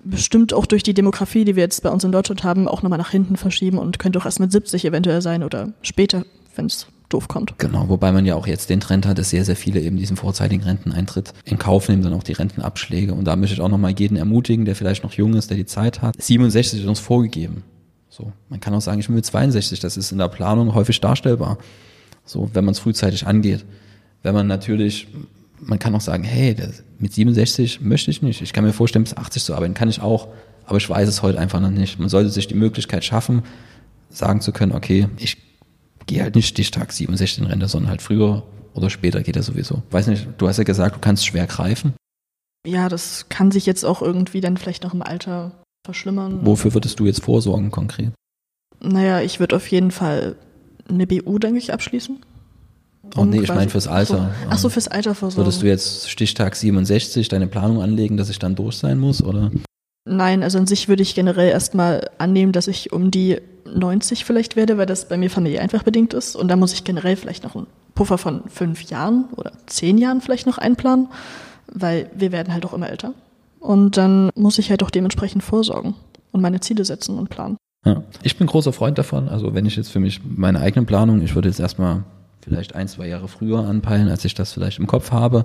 bestimmt auch durch die Demografie, die wir jetzt bei uns in Deutschland haben, auch nochmal nach hinten verschieben und könnte auch erst mit 70 eventuell sein oder später, wenn es doof kommt. Genau, wobei man ja auch jetzt den Trend hat, dass sehr, sehr viele eben diesen vorzeitigen Renteneintritt in Kauf nehmen, dann auch die Rentenabschläge. Und da möchte ich auch nochmal jeden ermutigen, der vielleicht noch jung ist, der die Zeit hat. 67 ist uns vorgegeben. So, man kann auch sagen, ich bin mit 62, das ist in der Planung häufig darstellbar. So, wenn man es frühzeitig angeht. Wenn man natürlich man kann auch sagen, hey, mit 67 möchte ich nicht. Ich kann mir vorstellen, bis 80 zu arbeiten, kann ich auch, aber ich weiß es heute einfach noch nicht. Man sollte sich die Möglichkeit schaffen, sagen zu können, okay, ich gehe halt nicht Stichtag 67 in Rente, sondern halt früher oder später geht er sowieso. Weiß nicht, du hast ja gesagt, du kannst schwer greifen. Ja, das kann sich jetzt auch irgendwie dann vielleicht noch im Alter verschlimmern. Wofür würdest du jetzt vorsorgen konkret? Naja, ich würde auf jeden Fall eine BU, denke ich, abschließen. Oh nee, ich meine fürs Alter. Ach so, fürs Alter versorgen. Würdest du jetzt Stichtag 67 deine Planung anlegen, dass ich dann durch sein muss, oder? Nein, also an sich würde ich generell erstmal annehmen, dass ich um die 90 vielleicht werde, weil das bei mir familiär einfach bedingt ist. Und da muss ich generell vielleicht noch einen Puffer von fünf Jahren oder zehn Jahren vielleicht noch einplanen, weil wir werden halt auch immer älter. Und dann muss ich halt auch dementsprechend vorsorgen und meine Ziele setzen und planen. Ja. Ich bin großer Freund davon. Also wenn ich jetzt für mich meine eigene Planung, ich würde jetzt erstmal vielleicht ein, zwei Jahre früher anpeilen, als ich das vielleicht im Kopf habe.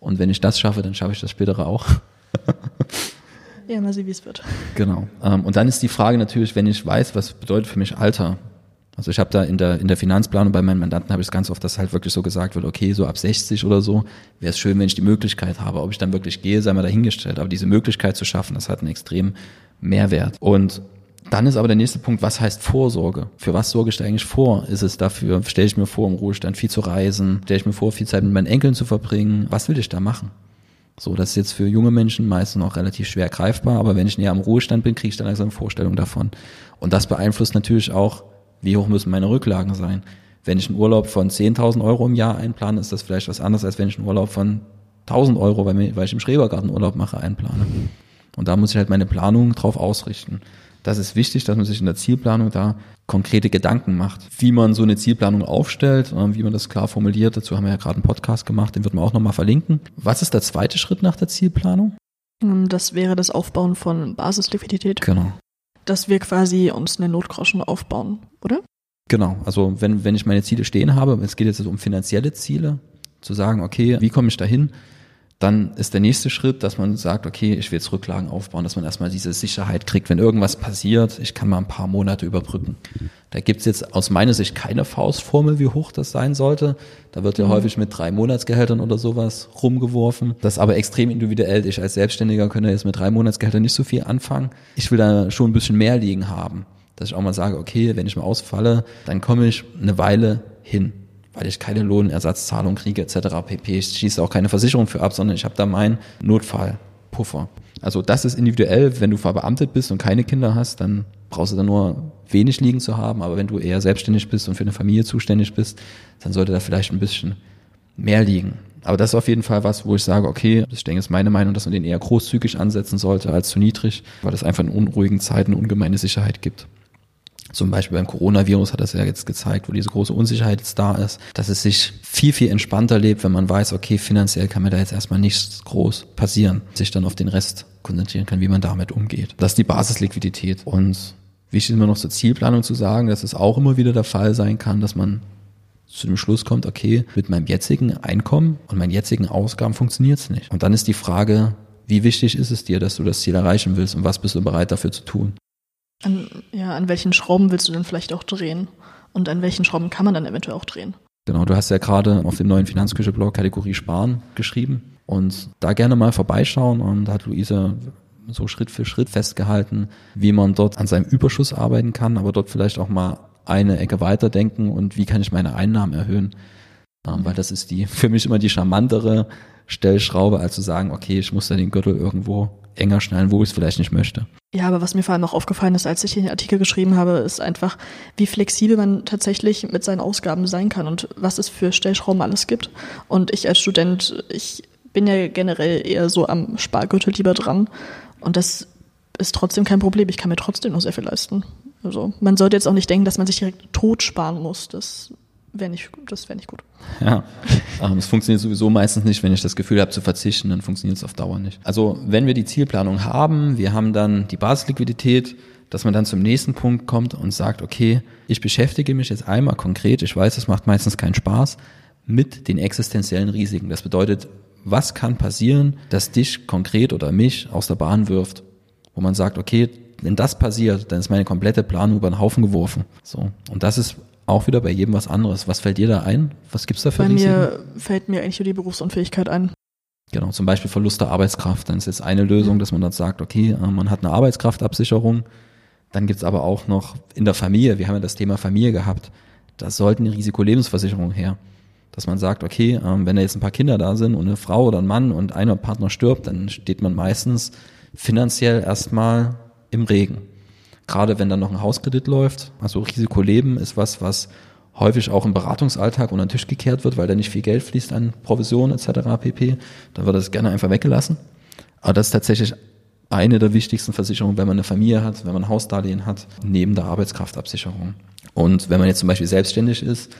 Und wenn ich das schaffe, dann schaffe ich das spätere auch. ja, mal sehen, wie es wird. Genau. Ähm, und dann ist die Frage natürlich, wenn ich weiß, was bedeutet für mich Alter. Also ich habe da in der, in der Finanzplanung bei meinen Mandanten habe ich es ganz oft, dass halt wirklich so gesagt wird, okay, so ab 60 oder so, wäre es schön, wenn ich die Möglichkeit habe. Ob ich dann wirklich gehe, sei mal dahingestellt. Aber diese Möglichkeit zu schaffen, das hat einen extremen Mehrwert. Und dann ist aber der nächste Punkt, was heißt Vorsorge? Für was sorge ich da eigentlich vor? Ist es dafür, stelle ich mir vor, im Ruhestand viel zu reisen? Stelle ich mir vor, viel Zeit mit meinen Enkeln zu verbringen? Was will ich da machen? So, das ist jetzt für junge Menschen meistens noch relativ schwer greifbar, aber wenn ich näher am Ruhestand bin, kriege ich dann langsam eine Vorstellung davon. Und das beeinflusst natürlich auch, wie hoch müssen meine Rücklagen sein. Wenn ich einen Urlaub von 10.000 Euro im Jahr einplane, ist das vielleicht was anderes, als wenn ich einen Urlaub von 1.000 Euro, weil ich im Schrebergarten Urlaub mache, einplane. Und da muss ich halt meine Planung drauf ausrichten das ist wichtig, dass man sich in der Zielplanung da konkrete Gedanken macht, wie man so eine Zielplanung aufstellt, äh, wie man das klar formuliert. Dazu haben wir ja gerade einen Podcast gemacht, den wird man auch nochmal verlinken. Was ist der zweite Schritt nach der Zielplanung? Ähm, das wäre das Aufbauen von Basisliquidität. Genau. Dass wir quasi uns eine Notgroschen aufbauen, oder? Genau. Also wenn, wenn ich meine Ziele stehen habe, es geht jetzt um finanzielle Ziele, zu sagen, okay, wie komme ich dahin? Dann ist der nächste Schritt, dass man sagt, okay, ich will jetzt Rücklagen aufbauen, dass man erstmal diese Sicherheit kriegt, wenn irgendwas passiert, ich kann mal ein paar Monate überbrücken. Da gibt's jetzt aus meiner Sicht keine Faustformel, wie hoch das sein sollte. Da wird ja mhm. häufig mit drei Monatsgehältern oder sowas rumgeworfen. Das ist aber extrem individuell. Ich als Selbstständiger könnte jetzt mit drei Monatsgehältern nicht so viel anfangen. Ich will da schon ein bisschen mehr liegen haben. Dass ich auch mal sage, okay, wenn ich mal ausfalle, dann komme ich eine Weile hin, weil ich keine Lohnersatzzahlung kriege etc. pp. Ich schieße auch keine Versicherung für ab, sondern ich habe da meinen Notfallpuffer. Also das ist individuell, wenn du verbeamtet bist und keine Kinder hast, dann brauchst du da nur wenig liegen zu haben, aber wenn du eher selbstständig bist und für eine Familie zuständig bist, dann sollte da vielleicht ein bisschen mehr liegen. Aber das ist auf jeden Fall was, wo ich sage, okay, ich denke, ist meine Meinung, dass man den eher großzügig ansetzen sollte als zu niedrig, weil das einfach in unruhigen Zeiten ungemeine Sicherheit gibt. Zum Beispiel beim Coronavirus hat das ja jetzt gezeigt, wo diese große Unsicherheit jetzt da ist, dass es sich viel, viel entspannter lebt, wenn man weiß, okay, finanziell kann mir da jetzt erstmal nichts groß passieren, sich dann auf den Rest konzentrieren kann, wie man damit umgeht. Das ist die Basisliquidität. Und wichtig ist immer noch zur Zielplanung zu sagen, dass es auch immer wieder der Fall sein kann, dass man zu dem Schluss kommt, okay, mit meinem jetzigen Einkommen und meinen jetzigen Ausgaben funktioniert es nicht. Und dann ist die Frage, wie wichtig ist es dir, dass du das Ziel erreichen willst und was bist du bereit dafür zu tun? An, ja, an welchen Schrauben willst du denn vielleicht auch drehen? Und an welchen Schrauben kann man dann eventuell auch drehen? Genau, du hast ja gerade auf dem neuen Finanzküche-Blog Kategorie Sparen geschrieben und da gerne mal vorbeischauen und da hat Luise so Schritt für Schritt festgehalten, wie man dort an seinem Überschuss arbeiten kann, aber dort vielleicht auch mal eine Ecke weiterdenken und wie kann ich meine Einnahmen erhöhen. Ähm, weil das ist die für mich immer die charmantere Stellschraube, als zu sagen, okay, ich muss da den Gürtel irgendwo enger schnallen, wo ich es vielleicht nicht möchte. Ja, aber was mir vor allem auch aufgefallen ist, als ich den Artikel geschrieben habe, ist einfach, wie flexibel man tatsächlich mit seinen Ausgaben sein kann und was es für Stellschrauben alles gibt. Und ich als Student, ich bin ja generell eher so am Spargürtel lieber dran. Und das ist trotzdem kein Problem. Ich kann mir trotzdem noch sehr viel leisten. Also man sollte jetzt auch nicht denken, dass man sich direkt tot sparen muss. Das wäre nicht, wäre nicht gut. Ja, ähm, es funktioniert sowieso meistens nicht, wenn ich das Gefühl habe zu verzichten, dann funktioniert es auf Dauer nicht. Also wenn wir die Zielplanung haben, wir haben dann die Basisliquidität, dass man dann zum nächsten Punkt kommt und sagt, okay, ich beschäftige mich jetzt einmal konkret, ich weiß, es macht meistens keinen Spaß, mit den existenziellen Risiken. Das bedeutet, was kann passieren, dass dich konkret oder mich aus der Bahn wirft, wo man sagt, okay, wenn das passiert, dann ist meine komplette Planung über den Haufen geworfen. So. Und das ist auch wieder bei jedem was anderes. Was fällt dir da ein? Was gibt's da für Bei Risiken? mir fällt mir eigentlich nur die Berufsunfähigkeit ein. Genau, zum Beispiel Verlust der Arbeitskraft. Dann ist jetzt eine Lösung, dass man dann sagt, okay, äh, man hat eine Arbeitskraftabsicherung. Dann gibt's aber auch noch in der Familie, wir haben ja das Thema Familie gehabt, da sollten die Risikolebensversicherungen her. Dass man sagt, okay, ähm, wenn da jetzt ein paar Kinder da sind und eine Frau oder ein Mann und einer Partner stirbt, dann steht man meistens finanziell erstmal im Regen gerade wenn dann noch ein Hauskredit läuft. Also Risikoleben ist was, was häufig auch im Beratungsalltag unter den Tisch gekehrt wird, weil da nicht viel Geld fließt an Provisionen etc. pp. Dann wird das gerne einfach weggelassen. Aber das ist tatsächlich eine der wichtigsten Versicherungen, wenn man eine Familie hat, wenn man ein Hausdarlehen hat, neben der Arbeitskraftabsicherung. Und wenn man jetzt zum Beispiel selbstständig ist,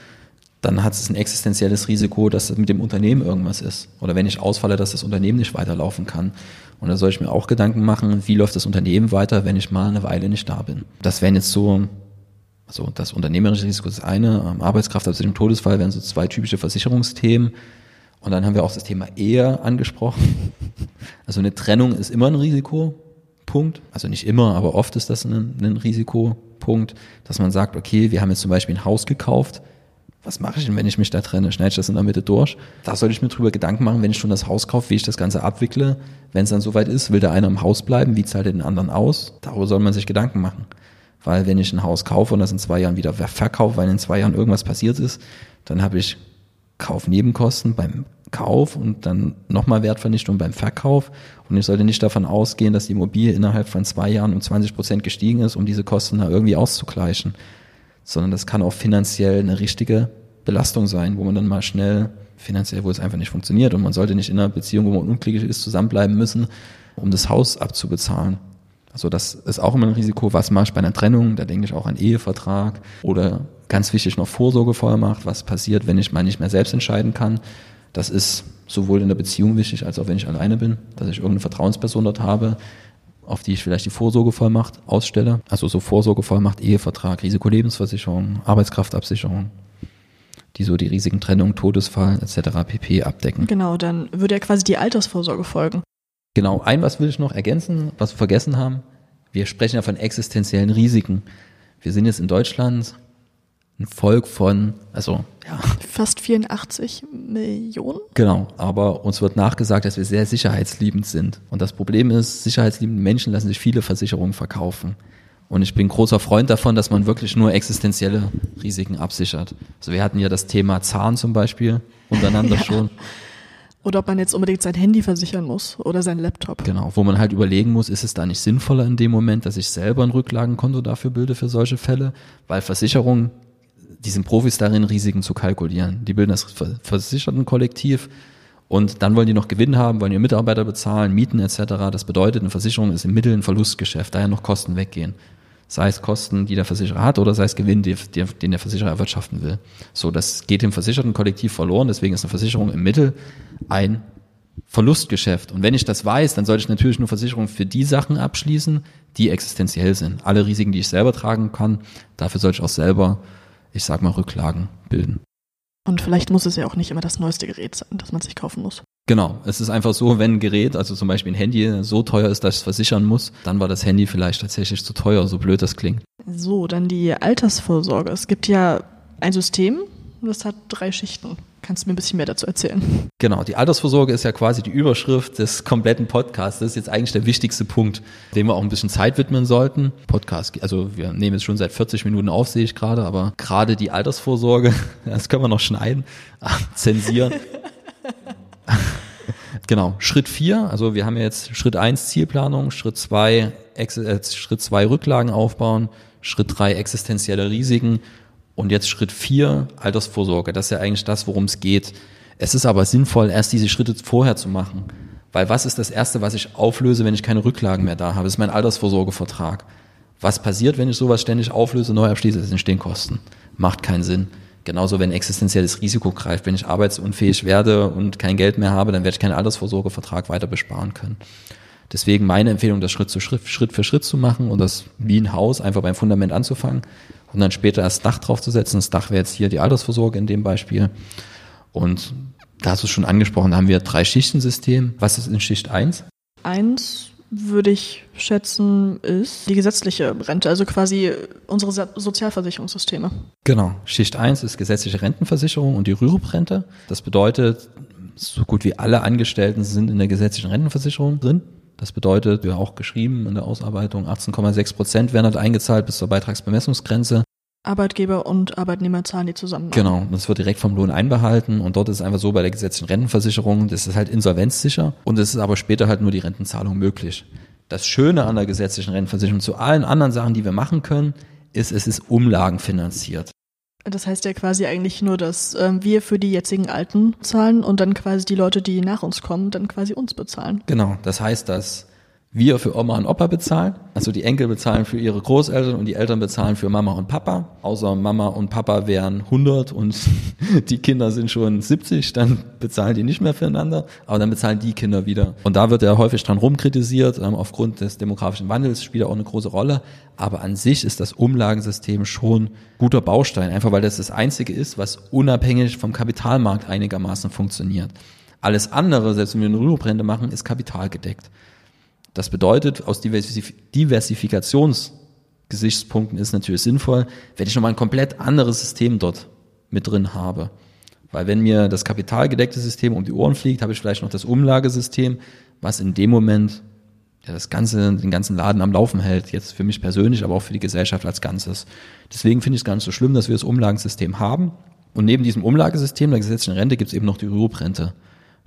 dann hat es ein existenzielles Risiko, dass mit dem Unternehmen irgendwas ist. Oder wenn ich ausfalle, dass das Unternehmen nicht weiterlaufen kann. Und da soll ich mir auch Gedanken machen, wie läuft das Unternehmen weiter, wenn ich mal eine Weile nicht da bin. Das wären jetzt so, also das unternehmerische Risiko ist eine, ähm, Arbeitskraft, also im Todesfall wären so zwei typische Versicherungsthemen. Und dann haben wir auch das Thema Ehe angesprochen. Also eine Trennung ist immer ein Risikopunkt. Also nicht immer, aber oft ist das ein, ein Risikopunkt, dass man sagt, okay, wir haben jetzt zum Beispiel ein Haus gekauft, was mache ich denn, wenn ich mich da trenne? Schneide ich das in der Mitte durch? Da sollte ich mir drüber Gedanken machen, wenn ich schon das Haus kaufe, wie ich das Ganze abwickle. Wenn es dann soweit ist, will der eine im Haus bleiben, wie zahlt er den anderen aus? Darüber soll man sich Gedanken machen. Weil wenn ich ein Haus kaufe und das in zwei Jahren wieder verkaufe, weil in zwei Jahren irgendwas passiert ist, dann habe ich Kaufnebenkosten beim Kauf und dann nochmal Wertvernichtung beim Verkauf. Und ich sollte nicht davon ausgehen, dass die Immobilie innerhalb von zwei Jahren um 20 Prozent gestiegen ist, um diese Kosten da irgendwie auszugleichen sondern das kann auch finanziell eine richtige Belastung sein, wo man dann mal schnell finanziell, wo es einfach nicht funktioniert und man sollte nicht in einer Beziehung, wo man unglücklich ist, zusammenbleiben müssen, um das Haus abzubezahlen. Also das ist auch immer ein Risiko, was mache ich bei einer Trennung, da denke ich auch an Ehevertrag oder ganz wichtig noch Vorsorgevollmacht, was passiert, wenn ich mal nicht mehr selbst entscheiden kann. Das ist sowohl in der Beziehung wichtig, als auch wenn ich alleine bin, dass ich irgendeine Vertrauensperson dort habe, auf die ich vielleicht die Vorsorgevollmacht ausstelle. Also so Vorsorgevollmacht, Ehevertrag, Risikolebensversicherung, Arbeitskraftabsicherung, die so die Risiken Trennung, Todesfall etc. pp. abdecken. Genau, dann würde ja quasi die Altersvorsorge folgen. Genau, ein was will ich noch ergänzen, was wir vergessen haben. Wir sprechen ja von existenziellen Risiken. Wir sind jetzt in Deutschland ein Volk von, also ja. Fast 84 Millionen? Genau, aber uns wird nachgesagt, dass wir sehr sicherheitsliebend sind. Und das Problem ist, sicherheitsliebende Menschen lassen sich viele Versicherungen verkaufen. Und ich bin großer Freund davon, dass man wirklich nur existenzielle Risiken absichert. Also wir hatten ja das Thema Zahn zum Beispiel untereinander ja. schon. Oder ob man jetzt unbedingt sein Handy versichern muss oder sein Laptop. Genau, wo man halt überlegen muss, ist es da nicht sinnvoller in dem Moment, dass ich selber ein Rücklagenkonto dafür bilde für solche Fälle? Weil Versicherungen, die sind Profis darin, Risiken zu kalkulieren. Die bilden das Versichertenkollektiv und dann wollen die noch Gewinn haben, wollen ihre Mitarbeiter bezahlen, Mieten etc. Das bedeutet, eine Versicherung ist im Mittel ein Verlustgeschäft, daher noch Kosten weggehen sei es Kosten, die der Versicherer hat, oder sei es Gewinn, die, die, den der Versicherer erwirtschaften will. So, das geht dem versicherten Kollektiv verloren, deswegen ist eine Versicherung im Mittel ein Verlustgeschäft. Und wenn ich das weiß, dann sollte ich natürlich nur Versicherungen für die Sachen abschließen, die existenziell sind. Alle Risiken, die ich selber tragen kann, dafür sollte ich auch selber, ich sag mal, Rücklagen bilden. Und vielleicht muss es ja auch nicht immer das neueste Gerät sein, das man sich kaufen muss. Genau, es ist einfach so, wenn ein Gerät, also zum Beispiel ein Handy, so teuer ist, dass ich es versichern muss, dann war das Handy vielleicht tatsächlich zu teuer, so blöd das klingt. So, dann die Altersvorsorge. Es gibt ja ein System, das hat drei Schichten. Kannst du mir ein bisschen mehr dazu erzählen? Genau, die Altersvorsorge ist ja quasi die Überschrift des kompletten Podcasts. Das ist jetzt eigentlich der wichtigste Punkt, dem wir auch ein bisschen Zeit widmen sollten. Podcast, also wir nehmen jetzt schon seit 40 Minuten auf, sehe ich gerade, aber gerade die Altersvorsorge, das können wir noch schneiden, zensieren. genau, Schritt vier, also wir haben jetzt Schritt eins Zielplanung, Schritt zwei äh, Schritt zwei Rücklagen aufbauen, Schritt drei existenzielle Risiken und jetzt Schritt vier Altersvorsorge. Das ist ja eigentlich das, worum es geht. Es ist aber sinnvoll, erst diese Schritte vorher zu machen. Weil was ist das Erste, was ich auflöse, wenn ich keine Rücklagen mehr da habe? Das ist mein Altersvorsorgevertrag. Was passiert, wenn ich sowas ständig auflöse, neu abschließe? Es entstehen Kosten. Macht keinen Sinn. Genauso, wenn existenzielles Risiko greift. Wenn ich arbeitsunfähig werde und kein Geld mehr habe, dann werde ich keinen Altersvorsorgevertrag weiter besparen können. Deswegen meine Empfehlung, das Schritt, zu Schritt, Schritt für Schritt zu machen und das wie ein Haus einfach beim Fundament anzufangen und dann später erst Dach draufzusetzen. Das Dach wäre jetzt hier die Altersvorsorge in dem Beispiel. Und da hast du es schon angesprochen, da haben wir drei Schichtensystem. Was ist in Schicht 1? 1 würde ich schätzen, ist die gesetzliche Rente, also quasi unsere Sozialversicherungssysteme. Genau. Schicht 1 ist gesetzliche Rentenversicherung und die Rürup-Rente. Das bedeutet, so gut wie alle Angestellten sind in der gesetzlichen Rentenversicherung drin. Das bedeutet, wir haben auch geschrieben in der Ausarbeitung, 18,6 Prozent werden halt eingezahlt bis zur Beitragsbemessungsgrenze. Arbeitgeber und Arbeitnehmer zahlen die zusammen. Genau, das wird direkt vom Lohn einbehalten und dort ist es einfach so bei der gesetzlichen Rentenversicherung, das ist halt insolvenzsicher und es ist aber später halt nur die Rentenzahlung möglich. Das Schöne an der gesetzlichen Rentenversicherung zu allen anderen Sachen, die wir machen können, ist, es ist umlagenfinanziert. Das heißt ja quasi eigentlich nur, dass ähm, wir für die jetzigen Alten zahlen und dann quasi die Leute, die nach uns kommen, dann quasi uns bezahlen. Genau, das heißt, dass wir für Oma und Opa bezahlen. Also die Enkel bezahlen für ihre Großeltern und die Eltern bezahlen für Mama und Papa. Außer Mama und Papa wären 100 und die Kinder sind schon 70, dann bezahlen die nicht mehr füreinander, aber dann bezahlen die Kinder wieder. Und da wird ja häufig dran rumkritisiert, ähm, aufgrund des demografischen Wandels spielt auch eine große Rolle. Aber an sich ist das Umlagensystem schon guter Baustein, einfach weil das das einzige ist, was unabhängig vom Kapitalmarkt einigermaßen funktioniert. Alles andere, selbst wenn wir eine Rüruprente machen, ist kapitalgedeckt. Das bedeutet, aus Diversif Diversifikationsgesichtspunkten ist natürlich sinnvoll, wenn ich nochmal ein komplett anderes System dort mit drin habe. Weil wenn mir das kapitalgedeckte System um die Ohren fliegt, habe ich vielleicht noch das Umlagesystem, was in dem Moment ja, das ganze, den ganzen Laden am Laufen hält. Jetzt für mich persönlich, aber auch für die Gesellschaft als Ganzes. Deswegen finde ich es gar nicht so schlimm, dass wir das Umlagensystem haben. Und neben diesem Umlagesystem der gesetzlichen Rente gibt es eben noch die Rürup-Rente.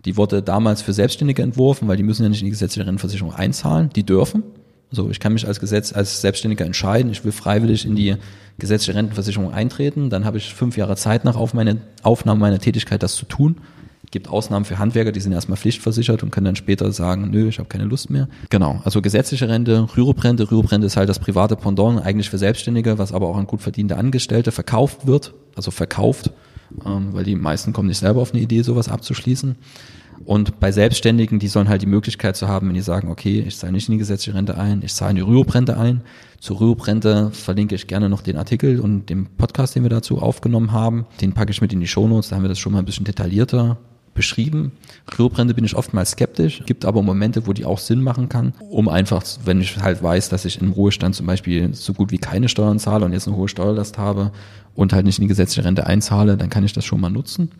Die wurde damals für Selbstständige entworfen, weil die müssen ja nicht in die gesetzliche Rentenversicherung einzahlen. Die dürfen. Also ich kann mich als Gesetz, als Selbstständiger entscheiden, ich will freiwillig in die gesetzliche Rentenversicherung eintreten. Dann habe ich fünf Jahre Zeit nach auf meine Aufnahme meiner Tätigkeit, das zu tun. Es gibt Ausnahmen für Handwerker, die sind erstmal pflichtversichert und können dann später sagen, nö, ich habe keine Lust mehr. Genau, also gesetzliche Rente, Rürup-Rente. Rürup-Rente ist halt das private Pendant, eigentlich für Selbstständige, was aber auch an gut verdiente Angestellte verkauft wird, also verkauft weil die meisten kommen nicht selber auf eine Idee, sowas abzuschließen. Und bei Selbstständigen, die sollen halt die Möglichkeit zu haben, wenn die sagen, okay, ich zahle nicht in die gesetzliche Rente ein, ich zahle in die Rürup-Rente ein. Zur Rürup-Rente verlinke ich gerne noch den Artikel und den Podcast, den wir dazu aufgenommen haben. Den packe ich mit in die Shownotes, da haben wir das schon mal ein bisschen detaillierter beschrieben. Rüruprente bin ich oftmals skeptisch, gibt aber Momente, wo die auch Sinn machen kann, um einfach, wenn ich halt weiß, dass ich im Ruhestand zum Beispiel so gut wie keine Steuern zahle und jetzt eine hohe Steuerlast habe und halt nicht in die gesetzliche Rente einzahle, dann kann ich das schon mal nutzen.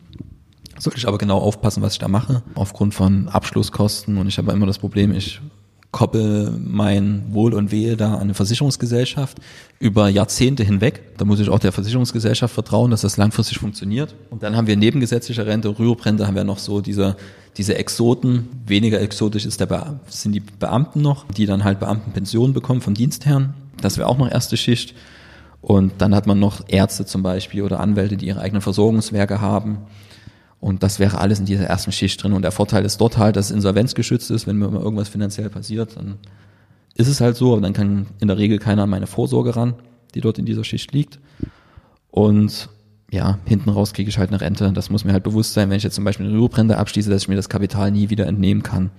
Sollte ich aber genau aufpassen, was ich da mache, aufgrund von Abschlusskosten und ich habe immer das Problem, ich koppel mein Wohl und Wehe da an eine Versicherungsgesellschaft über Jahrzehnte hinweg. Da muss ich auch der Versicherungsgesellschaft vertrauen, dass das langfristig funktioniert. Und dann haben wir nebengesetzliche Rente, Rüruprente haben wir noch so diese, diese Exoten. Weniger exotisch ist der Be sind die Beamten noch, die dann halt Beamtenpensionen bekommen vom Dienstherrn. Das wäre auch noch erste Schicht. Und dann hat man noch Ärzte zum Beispiel oder Anwälte, die ihre eigenen Versorgungswerke haben. Und das wäre alles in dieser ersten Schicht drin. Und der Vorteil ist dort halt, dass es insolvenzgeschützt ist. Wenn mir mal irgendwas finanziell passiert, dann ist es halt so. Aber dann kann in der Regel keiner an meine Vorsorge ran, die dort in dieser Schicht liegt. Und ja, hinten raus kriege ich halt eine Rente. Das muss mir halt bewusst sein, wenn ich jetzt zum Beispiel eine Rüruprente abschließe, dass ich mir das Kapital nie wieder entnehmen kann.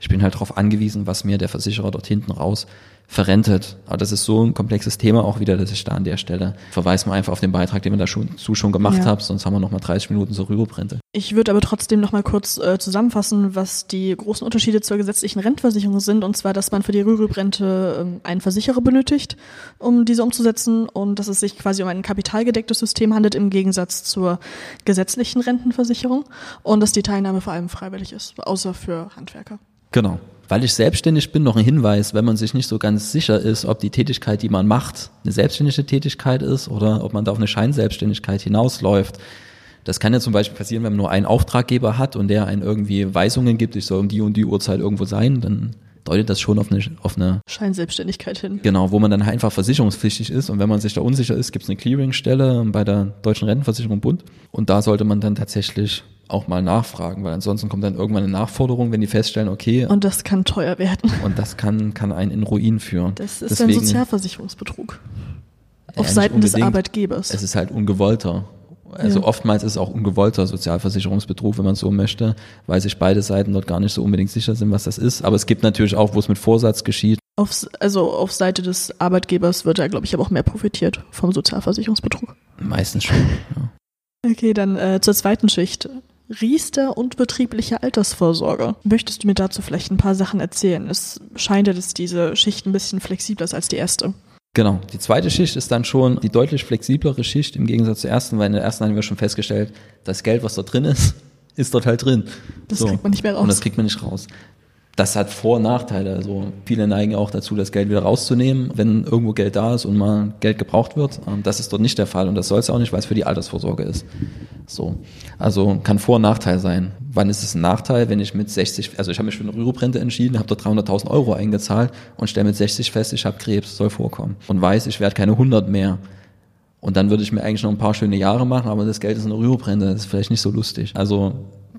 Ich bin halt darauf angewiesen, was mir der Versicherer dort hinten raus verrentet. Aber das ist so ein komplexes Thema auch wieder, dass ich da an der Stelle verweise mal einfach auf den Beitrag, den wir da schon, zu schon gemacht ja. haben, sonst haben wir noch mal 30 Minuten zur Rüberbrente. Ich würde aber trotzdem noch mal kurz äh, zusammenfassen, was die großen Unterschiede zur gesetzlichen Rentenversicherung sind, und zwar, dass man für die Rüruprente ähm, einen Versicherer benötigt, um diese umzusetzen, und dass es sich quasi um ein kapitalgedecktes System handelt im Gegensatz zur gesetzlichen Rentenversicherung und dass die Teilnahme vor allem freiwillig ist, außer für Handwerker. Genau weil ich selbstständig bin, noch ein Hinweis, wenn man sich nicht so ganz sicher ist, ob die Tätigkeit, die man macht, eine selbstständige Tätigkeit ist oder ob man da auf eine Scheinselbstständigkeit hinausläuft. Das kann ja zum Beispiel passieren, wenn man nur einen Auftraggeber hat und der einen irgendwie Weisungen gibt, ich soll um die und die Uhrzeit irgendwo sein, dann deutet das schon auf eine, auf eine Scheinselbstständigkeit hin. Genau, wo man dann einfach versicherungspflichtig ist und wenn man sich da unsicher ist, gibt es eine Clearingstelle bei der Deutschen Rentenversicherung Bund und da sollte man dann tatsächlich auch mal nachfragen, weil ansonsten kommt dann irgendwann eine Nachforderung, wenn die feststellen, okay. Und das kann teuer werden. Und das kann, kann einen in Ruin führen. Das ist Deswegen, ein Sozialversicherungsbetrug. Auf ja, Seiten des Arbeitgebers. Es ist halt ungewollter. Also ja. oftmals ist es auch ungewollter Sozialversicherungsbetrug, wenn man so möchte, weil sich beide Seiten dort gar nicht so unbedingt sicher sind, was das ist. Aber es gibt natürlich auch, wo es mit Vorsatz geschieht. Auf, also auf Seite des Arbeitgebers wird da, glaube ich, aber auch mehr profitiert vom Sozialversicherungsbetrug. Meistens schon, ja. Okay, dann äh, zur zweiten Schicht. Riester und betriebliche Altersvorsorge. Möchtest du mir dazu vielleicht ein paar Sachen erzählen? Es scheint ja, dass diese Schicht ein bisschen flexibler ist als die erste. Genau. Die zweite Schicht ist dann schon die deutlich flexiblere Schicht im Gegensatz zur ersten, weil in der ersten haben wir schon festgestellt, das Geld, was da drin ist, ist dort halt drin. Das so. kriegt man nicht mehr raus. Und das kriegt man nicht raus das hat Vor- und Nachteile. Also viele neigen auch dazu, das Geld wieder rauszunehmen, wenn irgendwo Geld da ist und mal Geld gebraucht wird. Ähm, das ist dort nicht der Fall und das soll es auch nicht, weil es für die Altersvorsorge ist. So. Also kann Vor- und Nachteil sein. Wann ist es ein Nachteil, wenn ich mit 60, also ich habe mich für eine Rüruprente entschieden, habe dort 300.000 Euro eingezahlt und stelle mit 60 fest, ich habe Krebs, soll vorkommen. Und weiß, ich werde keine 100 mehr. Und dann würde ich mir eigentlich noch ein paar schöne Jahre machen, aber das Geld ist eine Rüruprente, das ist vielleicht nicht so lustig. Also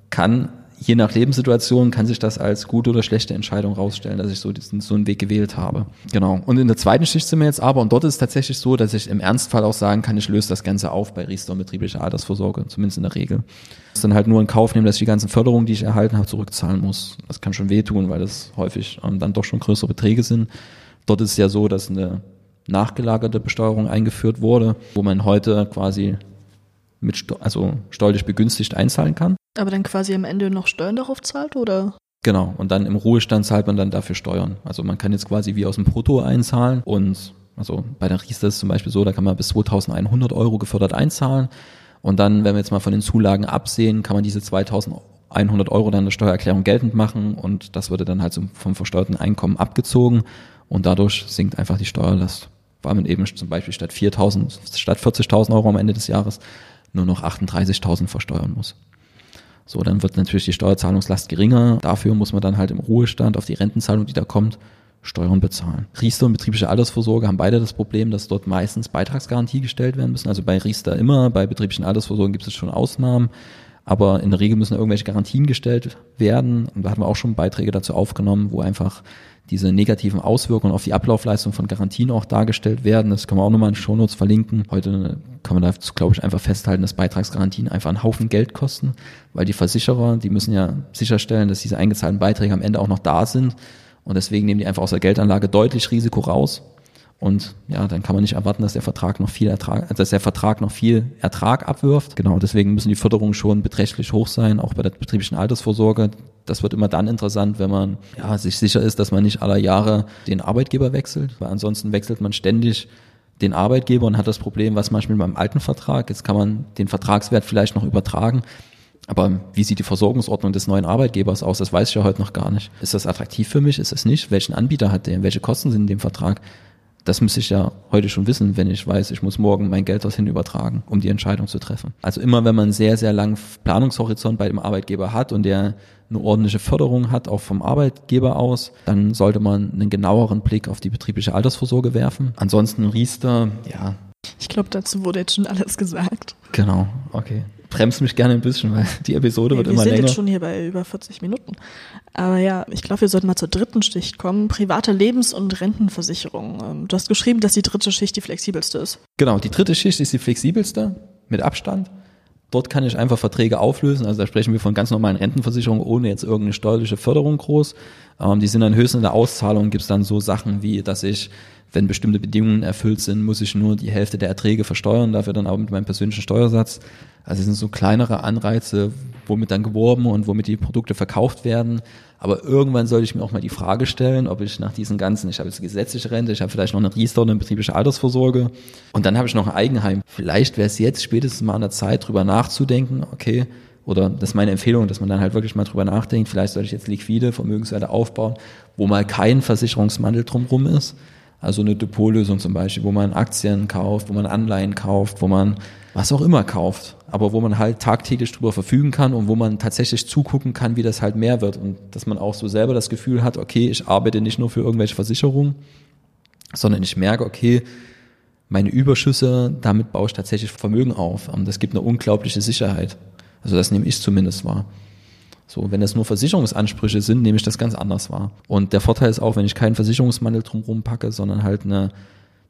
kann je nach Lebenssituation kann sich das als gute oder schlechte Entscheidung rausstellen, dass ich so, diesen, so einen Weg gewählt habe. Genau. Und in der zweiten Schicht sind wir jetzt aber, und dort ist es tatsächlich so, dass ich im Ernstfall auch sagen kann, ich löse das Ganze auf bei Riester und betrieblicher Altersvorsorge, zumindest in der Regel. Das ist dann halt nur in Kauf nehmen, dass ich die ganzen Förderungen, die ich erhalten habe, zurückzahlen muss. Das kann schon wehtun, weil das häufig ähm, dann doch schon größere Beträge sind. Dort ist es ja so, dass eine nachgelagerte Besteuerung eingeführt wurde, wo man heute quasi mit, also steuerlich begünstigt einzahlen kann. Aber dann quasi am Ende noch Steuern darauf zahlt, oder? Genau, und dann im Ruhestand zahlt man dann dafür Steuern. Also man kann jetzt quasi wie aus dem Brutto einzahlen und also bei der Riester ist es zum Beispiel so, da kann man bis 2100 Euro gefördert einzahlen und dann, wenn wir jetzt mal von den Zulagen absehen, kann man diese 2100 Euro dann eine Steuererklärung geltend machen und das würde dann halt vom versteuerten Einkommen abgezogen und dadurch sinkt einfach die Steuerlast. Weil man eben zum Beispiel statt 4.000, statt 40.000 Euro am Ende des Jahres nur noch 38.000 versteuern muss. So, dann wird natürlich die Steuerzahlungslast geringer. Dafür muss man dann halt im Ruhestand auf die Rentenzahlung, die da kommt, Steuern bezahlen. Riester und betriebliche Altersvorsorge haben beide das Problem, dass dort meistens Beitragsgarantie gestellt werden müssen. Also bei Riester immer, bei betrieblichen Altersvorsorgen gibt es schon Ausnahmen. Aber in der Regel müssen irgendwelche Garantien gestellt werden. Und da hatten wir auch schon Beiträge dazu aufgenommen, wo einfach diese negativen Auswirkungen auf die Ablaufleistung von Garantien auch dargestellt werden. Das kann man auch nochmal in Shownotes verlinken. Heute kann man dazu, glaube ich, einfach festhalten, dass Beitragsgarantien einfach einen Haufen Geld kosten, weil die Versicherer, die müssen ja sicherstellen, dass diese eingezahlten Beiträge am Ende auch noch da sind. Und deswegen nehmen die einfach aus der Geldanlage deutlich Risiko raus. Und ja, dann kann man nicht erwarten, dass der Vertrag noch viel Ertrag, dass der Vertrag noch viel Ertrag abwirft. Genau, deswegen müssen die Förderungen schon beträchtlich hoch sein, auch bei der betrieblichen Altersvorsorge. Das wird immer dann interessant, wenn man ja, sich sicher ist, dass man nicht aller Jahre den Arbeitgeber wechselt, weil ansonsten wechselt man ständig den Arbeitgeber und hat das Problem, was manchmal beim alten Vertrag, jetzt kann man den Vertragswert vielleicht noch übertragen, Aber wie sieht die Versorgungsordnung des neuen Arbeitgebers aus? Das weiß ich ja heute noch gar nicht. Ist das attraktiv für mich? Ist es nicht? Welchen Anbieter hat der? Welche Kosten sind in dem Vertrag? Das müsste ich ja heute schon wissen, wenn ich weiß, ich muss morgen mein Geld dorthin übertragen, um die Entscheidung zu treffen. Also immer, wenn man sehr, sehr langen Planungshorizont bei dem Arbeitgeber hat und der eine ordentliche Förderung hat, auch vom Arbeitgeber aus, dann sollte man einen genaueren Blick auf die betriebliche Altersvorsorge werfen. Ansonsten Riester, ja. Ich glaube, dazu wurde jetzt schon alles gesagt. Genau, okay bremst mich gerne ein bisschen, weil die Episode hey, wird immer länger. Wir sind jetzt schon hier bei über 40 Minuten. Aber ja, ich glaube, wir sollten mal zur dritten Schicht kommen. Private Lebens- und Rentenversicherung. Ähm, du hast geschrieben, dass die dritte Schicht die flexibelste ist. Genau, die dritte Schicht ist die flexibelste, mit Abstand. Dort kann ich einfach Verträge auflösen. Also da sprechen wir von ganz normalen Rentenversicherungen ohne jetzt irgendeine steuerliche Förderung groß. Ähm, die sind dann höchstens in der Auszahlung gibt es dann so Sachen wie, dass ich wenn bestimmte Bedingungen erfüllt sind, muss ich nur die Hälfte der Erträge versteuern, dafür dann auch mit meinem persönlichen Steuersatz. Also es sind so kleinere Anreize, womit dann geworben und womit die Produkte verkauft werden. Aber irgendwann sollte ich mir auch mal die Frage stellen, ob ich nach diesen ganzen, ich habe jetzt gesetzliche Rente, ich habe vielleicht noch eine Riester eine betriebliche Altersvorsorge und dann habe ich noch ein Eigenheim. Vielleicht wäre es jetzt spätestens mal an der Zeit, drüber nachzudenken, okay, oder das ist meine Empfehlung, dass man dann halt wirklich mal drüber nachdenkt, vielleicht sollte ich jetzt liquide Vermögenswerte aufbauen, wo mal kein Versicherungsmandel drumherum ist, also eine Depotlösung zum Beispiel, wo man Aktien kauft, wo man Anleihen kauft, wo man was auch immer kauft, aber wo man halt tagtäglich drüber verfügen kann und wo man tatsächlich zugucken kann, wie das halt mehr wird und dass man auch so selber das Gefühl hat, okay, ich arbeite nicht nur für irgendwelche Versicherungen, sondern ich merke, okay, meine Überschüsse, damit baue ich tatsächlich Vermögen auf. Und das gibt eine unglaubliche Sicherheit. Also das nehme ich zumindest wahr. So, wenn das nur Versicherungsansprüche sind, nehme ich das ganz anders wahr. Und der Vorteil ist auch, wenn ich keinen Versicherungsmandel drumherum packe, sondern halt eine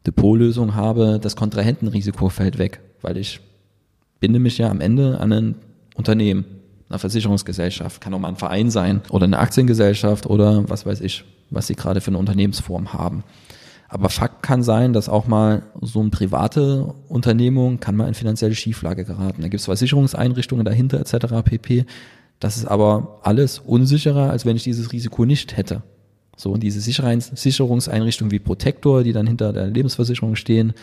Depotlösung habe, das Kontrahentenrisiko fällt weg, weil ich binde mich ja am Ende an ein Unternehmen, eine Versicherungsgesellschaft, kann auch mal ein Verein sein oder eine Aktiengesellschaft oder was weiß ich, was sie gerade für eine Unternehmensform haben. Aber Fakt kann sein, dass auch mal so eine private Unternehmung kann mal in finanzielle Schieflage geraten. Da gibt es Versicherungseinrichtungen dahinter etc. pp. Das ist aber alles unsicherer, als wenn ich dieses Risiko nicht hätte. So, und diese Sicherungseinrichtungen wie Protektor, die dann hinter der Lebensversicherung stehen,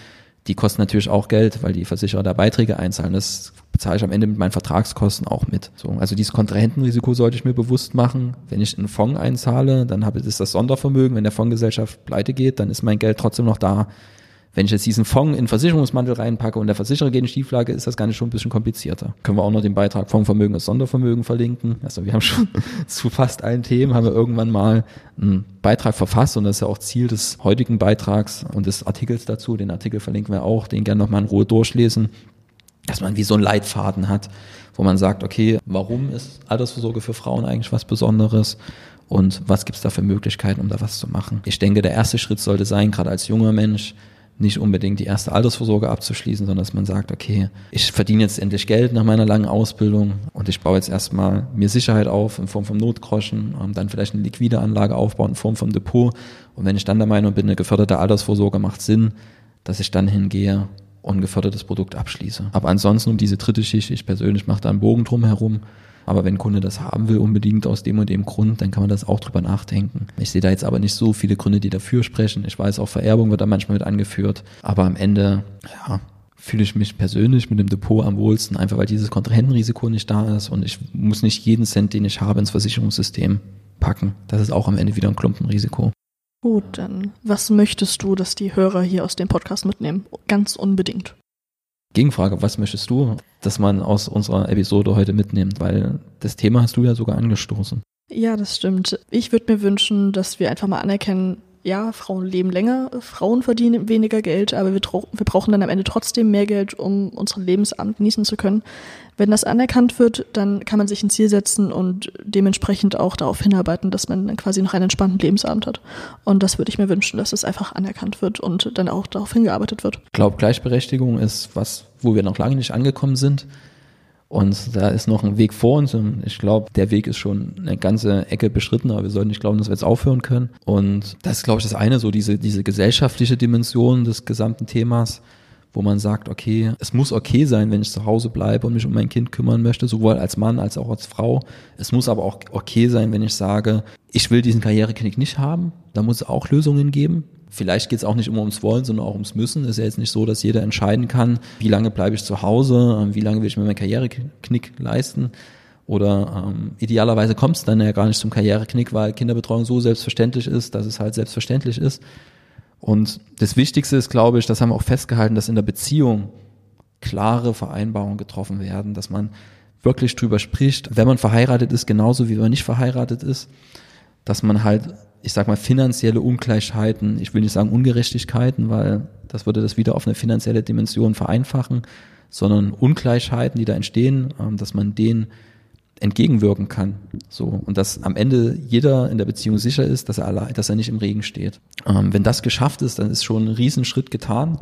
die kosten natürlich auch Geld, weil die Versicherer da Beiträge einzahlen. Das bezahle ich am Ende mit meinen Vertragskosten auch mit. So, also dieses Kontrahentenrisiko sollte ich mir bewusst machen. Wenn ich einen Fonds einzahle, dann habe ich das Sondervermögen. Wenn der Fondsgesellschaft pleite geht, dann ist mein Geld trotzdem noch da. Wenn ich jetzt diesen Fonds in Versicherungsmantel reinpacke und der Versicherer geht in Schieflage, ist das nicht schon ein bisschen komplizierter. Können wir auch noch den Beitrag Fondsvermögen als Sondervermögen verlinken. Also wir haben schon zu fast allen Themen haben wir irgendwann mal einen Beitrag verfasst und das ist ja auch Ziel des heutigen Beitrags und des Artikels dazu. Den Artikel verlinken wir auch, den gerne nochmal in Ruhe durchlesen, dass man wie so einen Leitfaden hat, wo man sagt, okay, warum ist Altersvorsorge für Frauen eigentlich was Besonderes? Und was gibt es da für Möglichkeiten, um da was zu machen? Ich denke, der erste Schritt sollte sein, gerade als junger Mensch, nicht unbedingt die erste Altersvorsorge abzuschließen, sondern dass man sagt, okay, ich verdiene jetzt endlich Geld nach meiner langen Ausbildung und ich baue jetzt erstmal mir Sicherheit auf in Form von Notgroschen, und dann vielleicht eine liquide Anlage aufbauen in Form von Depot. Und wenn ich dann der Meinung bin, eine geförderte Altersvorsorge macht Sinn, dass ich dann hingehe und ein gefördertes Produkt abschließe. Aber ansonsten um diese dritte Schicht, ich persönlich mache da einen Bogen drum herum aber wenn ein Kunde das haben will, unbedingt aus dem und dem Grund, dann kann man das auch drüber nachdenken. Ich sehe da jetzt aber nicht so viele Gründe, die dafür sprechen. Ich weiß, auch Vererbung wird da manchmal mit angeführt. Aber am Ende, ja, fühle ich mich persönlich mit dem Depot am wohlsten, einfach weil dieses Kontrahentenrisiko nicht da ist und ich muss nicht jeden Cent, den ich habe, ins Versicherungssystem packen. Das ist auch am Ende wieder ein Klumpenrisiko. Gut, dann was möchtest du, dass die Hörer hier aus dem Podcast mitnehmen? Ganz unbedingt. Gegenfrage, was möchtest du, dass man aus unserer Episode heute mitnimmt? Weil das Thema hast du ja sogar angestoßen. Ja, das stimmt. Ich würde mir wünschen, dass wir einfach mal anerkennen, ja, Frauen leben länger, Frauen verdienen weniger Geld, aber wir, wir, brauchen dann am Ende trotzdem mehr Geld, um unseren Lebensabend genießen zu können. Wenn das anerkannt wird, dann kann man sich ein Ziel setzen und dementsprechend auch darauf hinarbeiten, dass man dann quasi noch einen entspannten Lebensabend hat. Und das würde ich mir wünschen, dass es einfach anerkannt wird und dann auch darauf hingearbeitet wird. Ich glaube, Gleichberechtigung ist was, wo wir noch lange nicht angekommen sind. Und da ist noch ein Weg vor uns und ich glaube, der Weg ist schon eine ganze Ecke beschritten, aber wir sollten nicht glauben, dass wir jetzt aufhören können. Und das ist, glaube ich, das eine, so diese, diese gesellschaftliche Dimension des gesamten Themas, wo man sagt, okay, es muss okay sein, wenn ich zu Hause bleibe und mich um mein Kind kümmern möchte, sowohl als Mann als auch als Frau. Es muss aber auch okay sein, wenn ich sage, ich will diesen Karriereknick nicht haben. Da muss es auch Lösungen geben. Vielleicht geht es auch nicht immer ums Wollen, sondern auch ums Müssen. Es ist ja jetzt nicht so, dass jeder entscheiden kann, wie lange bleibe ich zu Hause, wie lange will ich mir meinen Karriereknick leisten. Oder ähm, idealerweise kommt es dann ja gar nicht zum Karriereknick, weil Kinderbetreuung so selbstverständlich ist, dass es halt selbstverständlich ist. Und das Wichtigste ist, glaube ich, das haben wir auch festgehalten, dass in der Beziehung klare Vereinbarungen getroffen werden, dass man wirklich drüber spricht, wenn man verheiratet ist, genauso wie man nicht verheiratet ist, dass man halt, ich sag mal, finanzielle Ungleichheiten, ich will nicht sagen Ungerechtigkeiten, weil das würde das wieder auf eine finanzielle Dimension vereinfachen, sondern Ungleichheiten, die da entstehen, ähm, dass man denen entgegenwirken kann. So. Und dass am Ende jeder in der Beziehung sicher ist, dass er allein, dass er nicht im Regen steht. Ähm, wenn das geschafft ist, dann ist schon ein Riesenschritt getan.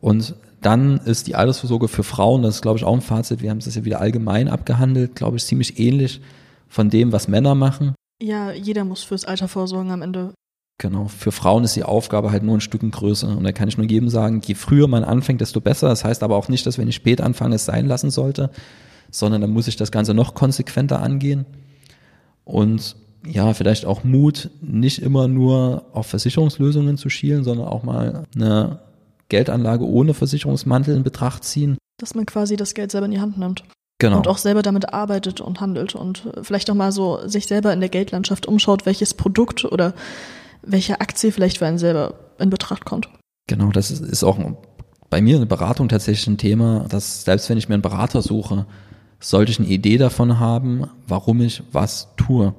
Und dann ist die Altersvorsorge für Frauen, das ist glaube ich auch ein Fazit, wir haben es ja wieder allgemein abgehandelt, glaube ich, ziemlich ähnlich von dem, was Männer machen. Ja, jeder muss fürs Alter vorsorgen am Ende. Genau. Für Frauen ist die Aufgabe halt nur ein Stück größer. Und da kann ich nur jedem sagen, je früher man anfängt, desto besser. Das heißt aber auch nicht, dass wenn ich spät anfange, es sein lassen sollte sondern dann muss ich das Ganze noch konsequenter angehen. Und ja, vielleicht auch Mut, nicht immer nur auf Versicherungslösungen zu schielen, sondern auch mal eine Geldanlage ohne Versicherungsmantel in Betracht ziehen. Dass man quasi das Geld selber in die Hand nimmt. Genau. Und auch selber damit arbeitet und handelt und vielleicht auch mal so sich selber in der Geldlandschaft umschaut, welches Produkt oder welche Aktie vielleicht für einen selber in Betracht kommt. Genau, das ist auch bei mir eine Beratung tatsächlich ein Thema, dass selbst wenn ich mir einen Berater suche, sollte ich eine Idee davon haben, warum ich was tue.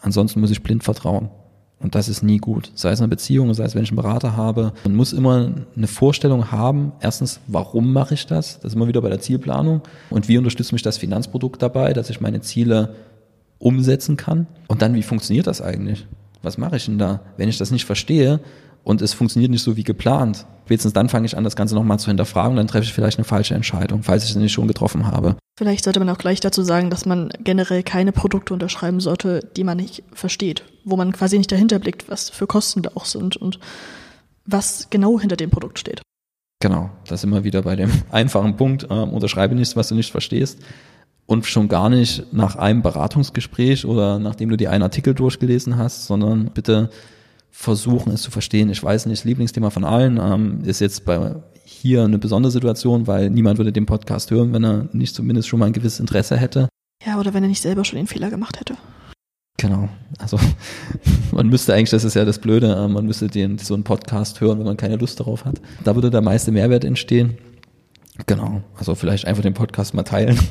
Ansonsten muss ich blind vertrauen. Und das ist nie gut. Sei es eine Beziehung, sei es, wenn ich einen Berater habe. Man muss immer eine Vorstellung haben. Erstens, warum mache ich das? Das ist immer wieder bei der Zielplanung. Und wie unterstützt mich das Finanzprodukt dabei, dass ich meine Ziele umsetzen kann? Und dann, wie funktioniert das eigentlich? Was mache ich denn da? Wenn ich das nicht verstehe, und es funktioniert nicht so wie geplant. Spätestens dann fange ich an, das Ganze nochmal zu hinterfragen und dann treffe ich vielleicht eine falsche Entscheidung, falls ich sie nicht schon getroffen habe. Vielleicht sollte man auch gleich dazu sagen, dass man generell keine Produkte unterschreiben sollte, die man nicht versteht, wo man quasi nicht dahinter blickt, was für Kosten da auch sind und was genau hinter dem Produkt steht. Genau, das immer wieder bei dem einfachen Punkt, äh, unterschreibe nichts, was du nicht verstehst. Und schon gar nicht nach einem Beratungsgespräch oder nachdem du dir einen Artikel durchgelesen hast, sondern bitte versuchen, es zu verstehen. Ich weiß nicht, das Lieblingsthema von allen ähm, ist jetzt bei hier eine besondere Situation, weil niemand würde den Podcast hören, wenn er nicht zumindest schon mal ein gewisses Interesse hätte. Ja, oder wenn er nicht selber schon den Fehler gemacht hätte. Genau. Also man müsste eigentlich, das ist ja das Blöde, äh, man müsste den so einen Podcast hören, wenn man keine Lust darauf hat. Da würde der meiste Mehrwert entstehen. Genau. Also vielleicht einfach den Podcast mal teilen.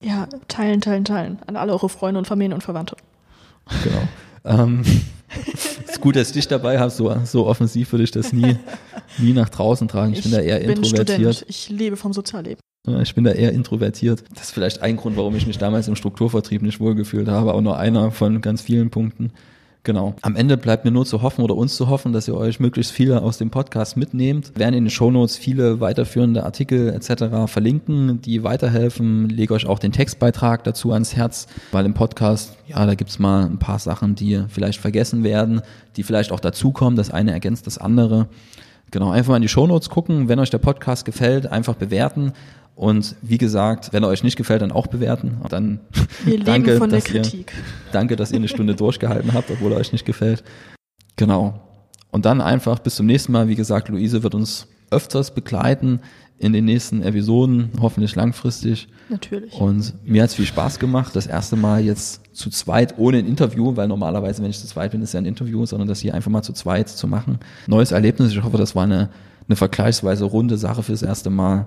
Ja, teilen, teilen, teilen. An alle eure Freunde und Familien und Verwandte. Genau. Ähm, ist gut, dass ich dich dabei habe. So, so offensiv würde ich das nie, nie nach draußen tragen. Ich, ich bin da eher bin introvertiert. Student. Ich lebe vom Sozialleben. Ich bin da eher introvertiert. Das ist vielleicht ein Grund, warum ich mich damals im Strukturvertrieb nicht wohlgefühlt habe, aber nur einer von ganz vielen Punkten. Genau. Am Ende bleibt mir nur zu hoffen oder uns zu hoffen, dass ihr euch möglichst viele aus dem Podcast mitnehmt. Wir werden in den Shownotes viele weiterführende Artikel etc. verlinken, die weiterhelfen. Lege euch auch den Textbeitrag dazu ans Herz, weil im Podcast, ja, da gibt's mal ein paar Sachen, die vielleicht vergessen werden, die vielleicht auch dazukommen. Das eine ergänzt das andere. Genau, einfach mal in die Shownotes gucken. Wenn euch der Podcast gefällt, einfach bewerten. Und wie gesagt, wenn er euch nicht gefällt, dann auch bewerten. Dann Wir danke, von der Kritik. Ihr, danke, dass ihr eine Stunde durchgehalten habt, obwohl er euch nicht gefällt. Genau. Und dann einfach bis zum nächsten Mal. Wie gesagt, Luise wird uns öfters begleiten in den nächsten Episoden, hoffentlich langfristig. Natürlich. Und mir hat es viel Spaß gemacht. Das erste Mal jetzt zu zweit ohne ein Interview, weil normalerweise, wenn ich zu zweit bin, ist ja ein Interview, sondern das hier einfach mal zu zweit zu machen. Neues Erlebnis. Ich hoffe, das war eine, eine vergleichsweise runde Sache fürs erste Mal.